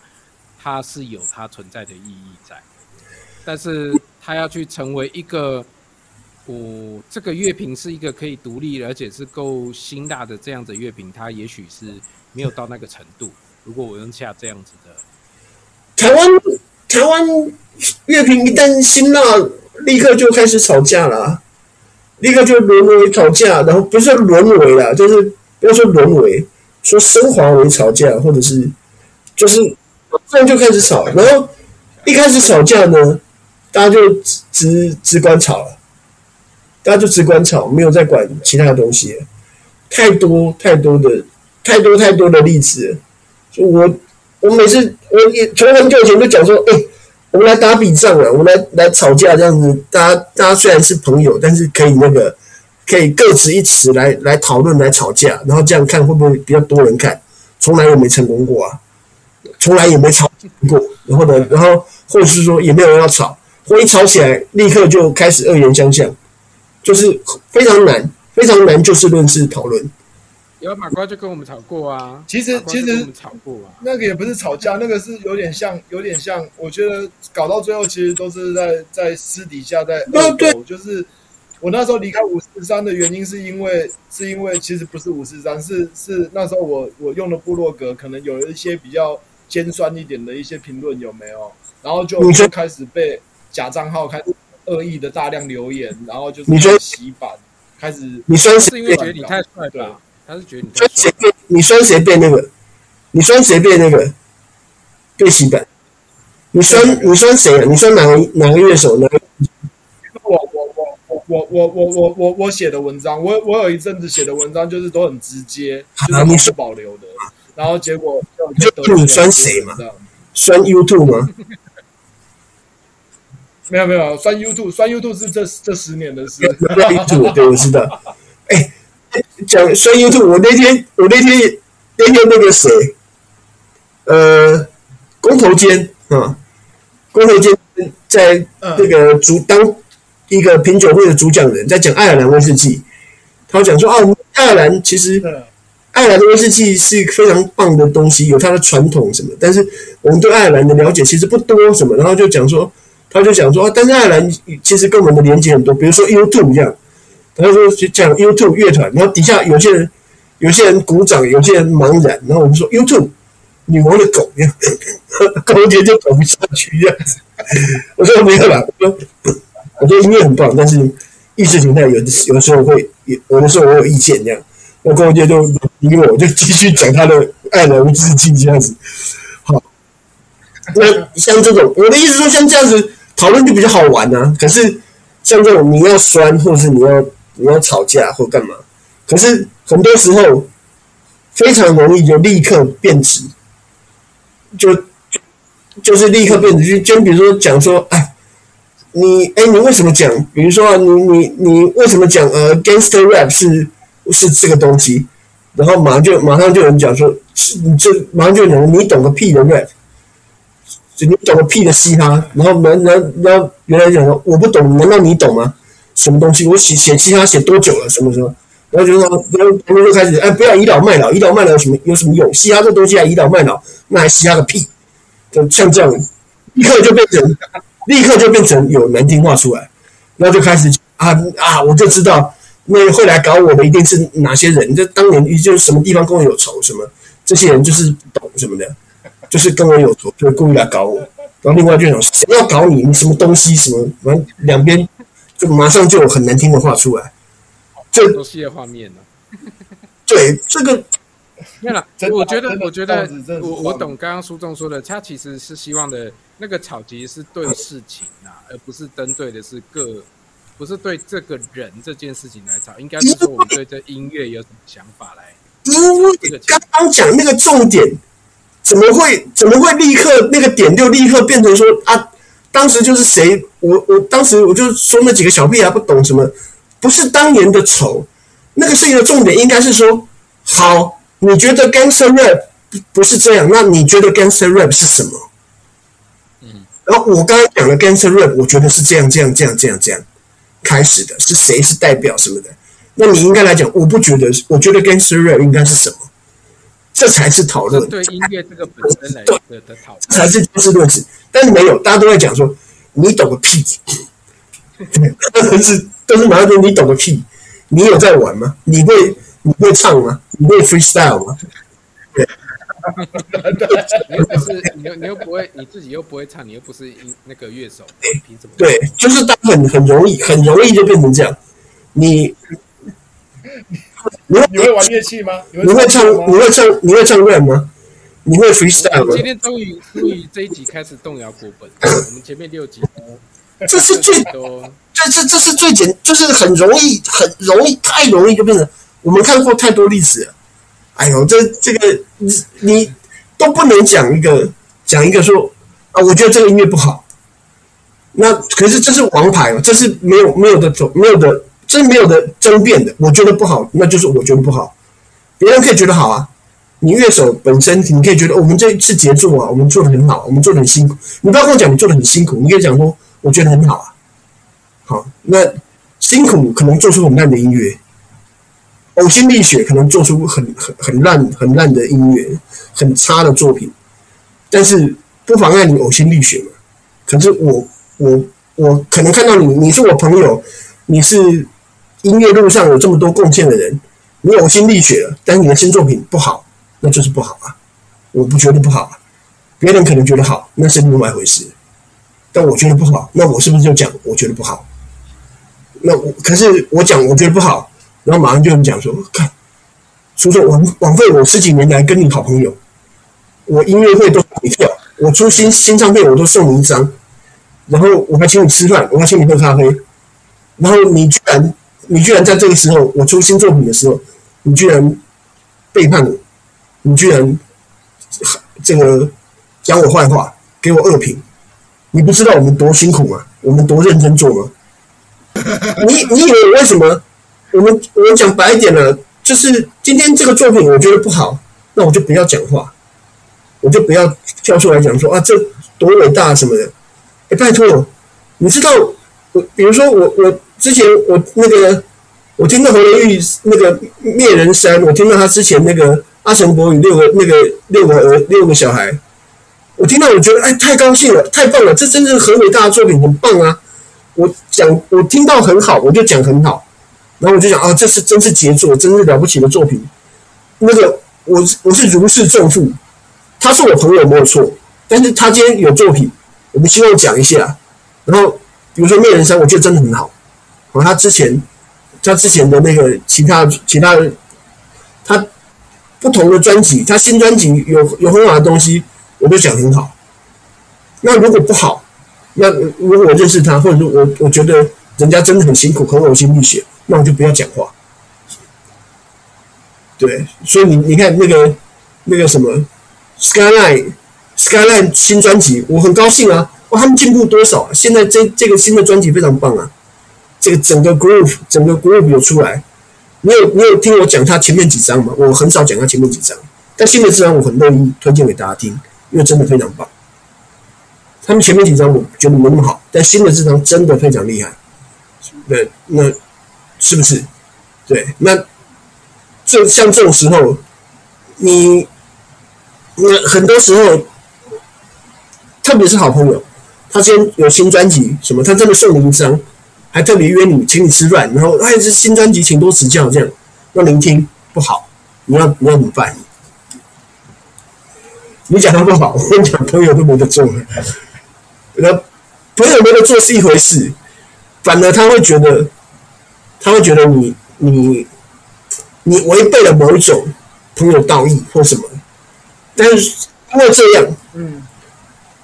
它是有它存在的意义在。但是 它要去成为一个，我、哦、这个乐评是一个可以独立而且是够辛辣的这样子乐评，它也许是没有到那个程度。如果我用下这样子的，台湾。台湾乐评一旦辛辣，立刻就开始吵架了，啊，立刻就沦为吵架，然后不是沦为了，就是不要说沦为，说升华为吵架，或者是就是这样就开始吵，然后一开始吵架呢，大家就只只只管吵了，大家就只管吵，没有再管其他东西，太多太多的太多太多的例子，就我。我每次我也从很久以前就讲说，哎、我们来打笔仗啊，我们来来吵架这样子，大家大家虽然是朋友，但是可以那个可以各执一词来来讨论来吵架，然后这样看会不会比较多人看？从来也没成功过啊，从来也没吵过。然后呢，然后或者是说也没有人要吵，或一吵起来立刻就开始恶言相向，就是非常难，非常难就事论事讨论。有马瓜就跟我们吵过啊，其实其实吵过啊，那个也不是吵架，那个是有点像，有点像，我觉得搞到最后其实都是在在私底下在 恶斗，就是我那时候离开五四三的原因是因为是因为其实不是五四三，是是那时候我我用的部落格可能有一些比较尖酸一点的一些评论有没有？然后就就开始被假账号开始恶意的大量留言，然后就是洗版，开始你说是因为觉得你太帅吧？他是觉得你酸谁被你酸谁被那个？你酸谁被那个变形版？你酸你酸谁啊？你酸哪个哪个乐手呢？我我我我我我我我我我写的文章，我我有一阵子写的文章就是都很直接，就是不保留的。然后结果就就你酸谁嘛？酸 YouTube 吗？没 有没有，酸 YouTube 酸 YouTube 是这这十年的事。YouTube 对，我知道。哎，讲说 YouTube，我那天我那天那天那个谁，呃，工头坚啊，工头坚在那个主当一个品酒会的主讲人，在讲爱尔兰威士忌，他讲说啊，爱尔兰其实。爱尔兰的威士忌是非常棒的东西，有它的传统什么，但是我们对爱尔兰的了解其实不多什么，然后就讲说，他就讲说啊，但是爱尔兰其实跟我们的连接很多，比如说 YouTube 一样，他说讲 U2 乐团，然后底下有些人有些人鼓掌，有些人茫然，然后我们说 U2 女王的狗这样，高杰就走不下去这样子，我说没有啦，我说我觉得音乐很棒，但是意识形态有的有的时候会有有的时候我有意见这样。那高阶就理我，就继续讲他的爱尔兰威士忌这样子。好，那像这种，我的意思说，像这样子讨论就比较好玩呢、啊。可是像这种你要酸，或是你要你要吵架或干嘛，可是很多时候非常容易就立刻变质，就就是立刻变质。就就比如说讲说，哎，你哎，你为什么讲？比如说啊，你你你为什么讲呃，gangster rap 是？是这个东西，然后马上就马上就有人讲说，你这马上就有人你懂个屁的 rap，你懂个屁的嘻哈，然后然然然后原来讲说我不懂，难道你懂吗？什么东西？我写写其他写多久了？什么什么？然后就说，然后他们就开始哎，不要倚老卖老，倚老卖老有什么有什么用？嘻哈这东西还倚老卖老，那还嘻哈个屁？就像这样，立刻就变成立刻就变成有难听话出来，然后就开始啊啊，我就知道。那会来搞我的一定是哪些人？就当年就是什么地方跟我有仇什么，这些人就是懂什么的，就是跟我有仇，就故意来搞我。然后另外就想谁要搞你？你什么东西？什么？反正两边就马上就有很难听的话出来。这熟悉的画面呢？对，这个没了。我觉得，我觉得，我我懂刚刚书中说的，他其实是希望的那个吵其实是对事情啊，而不是针对的是个。不是对这个人这件事情来吵，应该是说我们对这音乐有什么想法来。因为刚刚讲那个重点，怎么会怎么会立刻那个点就立刻变成说啊？当时就是谁？我我当时我就说那几个小屁孩不懂什么，不是当年的丑。那个事情的重点应该是说，好，你觉得 gangster rap 不是这样，那你觉得 gangster rap 是什么？嗯，然后我刚刚讲的 gangster rap，我觉得是这样这样这样这样这样。开始的是谁？是代表什么的？那你应该来讲，我不觉得，我觉得 gangster rap 应该是什么？这才是讨论。对音乐这个本身来的的讨论，这才是就事论事。但是没有，大家都在讲说，你懂个屁！都是都是马上说你懂个屁！你有在玩吗？你会你会唱吗？你会 freestyle 吗？对。你又不是你又你又不会你自己又不会唱，你又不是音那个乐手，凭什么？对，就是大部分很容易很容易就变成这样。你你会你会玩乐器吗？你会唱你会唱你会唱 rap 吗？你会 freestyle 吗？今天终于终于这一集开始动摇国本，我们前面六集这是最 多，这这这是最简，就是很容易很容易太容易就变成我们看过太多例子了。哎呦，这这个你你都不能讲一个讲一个说啊，我觉得这个音乐不好。那可是这是王牌哦，这是没有没有的走，没有的，这是没有的争辩的。我觉得不好，那就是我觉得不好。别人可以觉得好啊。你乐手本身，你可以觉得我们这一次杰作啊，我们做的很好，我们做的很辛苦。你不要跟我讲你做的很辛苦，你可以讲说我觉得很好啊。好，那辛苦可能做出很烂的音乐。呕心沥血，可能做出很很很烂很烂的音乐，很差的作品，但是不妨碍你呕心沥血嘛。可是我我我可能看到你，你是我朋友，你是音乐路上有这么多贡献的人，你呕心沥血了，但是你的新作品不好，那就是不好啊，我不觉得不好啊。别人可能觉得好，那是另外一回事。但我觉得不好，那我是不是就讲我觉得不好？那我可是我讲我觉得不好，然后马上就有人讲说，看，叔叔枉枉费我十几年来跟你好朋友，我音乐会都买票，我出新新唱片我都送你一张，然后我还请你吃饭，我还请你喝咖啡，然后你居然你居然在这个时候我出新作品的时候，你居然背叛我，你居然这个讲我坏话，给我恶评。你不知道我们多辛苦吗？我们多认真做吗？你你以为为什么？我们我们讲白一点了，就是今天这个作品我觉得不好，那我就不要讲话，我就不要跳出来讲说啊，这多伟大什么的。哎，拜托，你知道我，比如说我我之前我那个我听到侯德玉那个灭人山，我听到他之前那个阿成伯与六个那个六个儿六个小孩。我听到，我觉得哎，太高兴了，太棒了，这真是很伟大的作品，很棒啊！我讲，我听到很好，我就讲很好，然后我就讲啊，这是真是杰作，真是了不起的作品。那个，我我是如释重负，他是我朋友没有错，但是他今天有作品，我们希望讲一下。然后，比如说《灭人山》，我觉得真的很好。和他之前，他之前的那个其他其他的，他不同的专辑，他新专辑有有很好的东西。我都讲很好，那如果不好，那如果我认识他，或者说我我觉得人家真的很辛苦，很呕心沥血，那我就不要讲话。对，所以你你看那个那个什么 Skyline Skyline 新专辑，我很高兴啊！哇，他们进步多少啊？现在这这个新的专辑非常棒啊！这个整个 group 整个 group 有出来，你有你有听我讲他前面几张吗？我很少讲他前面几张，但新的这张我很乐意推荐给大家听。因为真的非常棒，他们前面几张我觉得没那么好，但新的这张真的非常厉害。对，那是不是？对，那这像这种时候，你那很多时候，特别是好朋友，他今天有新专辑什么，他真的送你一张，还特别约你请你吃饭，然后哎，这新专辑请多指教这样，那聆听不好，你要你要怎么办？你讲他不好，我跟你讲，朋友都没得做了。那朋友没得做是一回事，反而他会觉得，他会觉得你你你违背了某一种朋友道义或什么。但是因为这样，嗯，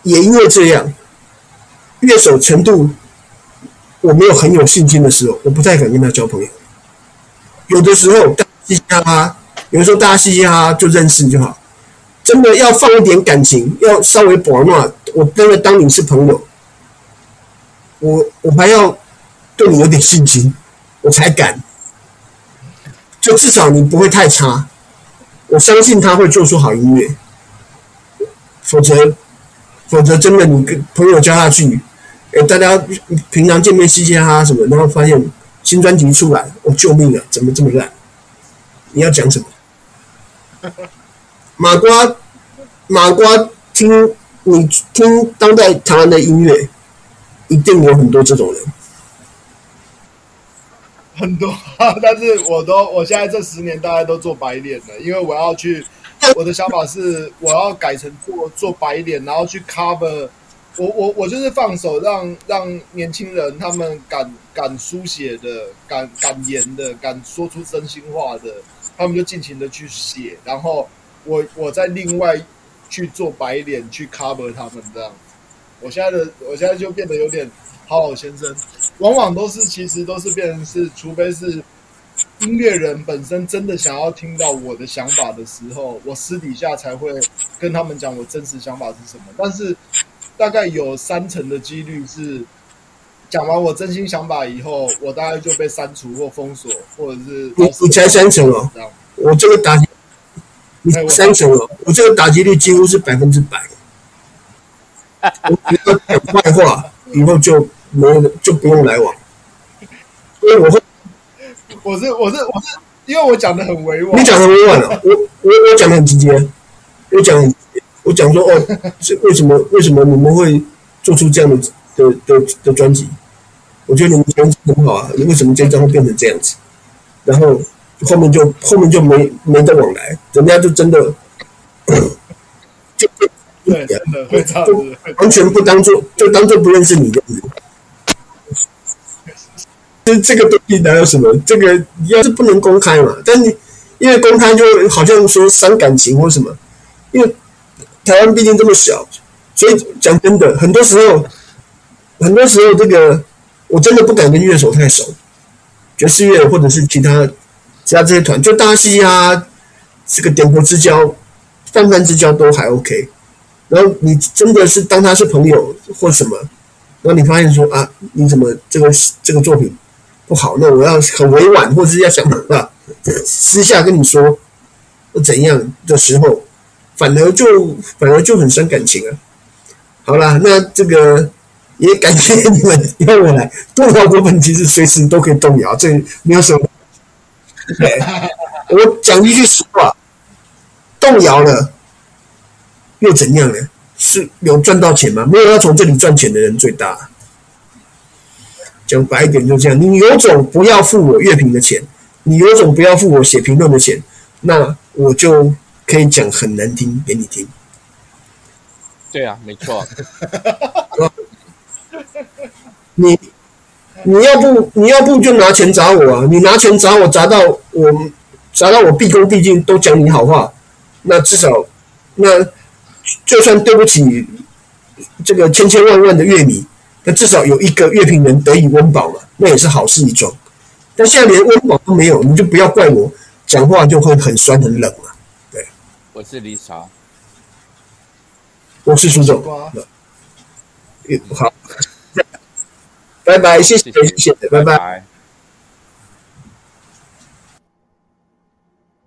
也因为这样，乐手程度我没有很有信心的时候，我不太敢跟他交朋友。有的时候大家嘻嘻哈哈，有的时候大家嘻嘻哈哈就认识就好。真的要放一点感情，要稍微博纳。我真的当你是朋友，我我还要对你有点信心，我才敢。就至少你不会太差，我相信他会做出好音乐。否则，否则真的你跟朋友交下去，哎，大家平常见面嘻嘻哈哈什么，然后发现新专辑出来，我救命啊，怎么这么烂？你要讲什么？马瓜，马瓜，听你听当代台湾的音乐，一定有很多这种人，很多啊！但是我都，我现在这十年大概都做白脸了，因为我要去，我的想法是我要改成做做白脸，然后去 cover，我我我就是放手让让年轻人他们敢敢书写的，敢敢言的，敢说出真心话的，他们就尽情的去写，然后。我我再另外去做白脸去 cover 他们这样，我现在的我现在就变得有点好好先生，往往都是其实都是变成是，除非是音乐人本身真的想要听到我的想法的时候，我私底下才会跟他们讲我真实想法是什么。但是大概有三成的几率是讲完我真心想法以后，我大概就被删除或封锁，或者是你你才三成哦，我这个打击。你三成哦，我这个打击率几乎是百分之百。我觉得讲坏话以后就没有，就不用来往。所以我会，我是我是我是，因为我讲的很委婉。你讲的委婉了，我我我讲的很直接。我讲我讲说哦，是为什么为什么你们会做出这样的的的的专辑？我觉得你们专辑很好啊，你为什么这张会变成这样子？然后。后面就后面就没没得往来，人家就真的就对，真的会这样子，完全不当做，就当做不认识你的人。这这个东西哪有什么？这个要是不能公开嘛，但你因为公开就好像说伤感情或什么，因为台湾毕竟这么小，所以讲真的，很多时候，很多时候这个我真的不敢跟乐手太熟，爵士乐或者是其他其他这些团，就大家嘻嘻哈哈，这个点头之交、泛泛之交都还 OK。然后你真的是当他是朋友或什么，然后你发现说啊，你怎么这个这个作品不好？那我要很委婉，或者是要想办法私下跟你说怎样的时候，反而就反而就很伤感情啊。好啦，那这个也感谢你们邀我来动摇国本，其实随时都可以动摇，这没有什么。我讲一句实话，动摇了。又怎样呢？是有赚到钱吗？没有，要从这里赚钱的人最大。讲白一点就这样，你有种不要付我乐评的钱，你有种不要付我写评论的钱，那我就可以讲很难听给你听。对啊，没错。你你要不你要不就拿钱砸我啊？你拿钱砸我，砸到我砸到我毕恭毕敬都讲你好话，那至少那。就算对不起这个千千万万的乐迷，那至少有一个乐评人得以温饱嘛，那也是好事一桩。但现在连温饱都没有，你就不要怪我讲话就会很酸很冷了。对，我是 Lisa，我是苏总。好，拜拜，谢谢谢谢，拜拜。拜拜。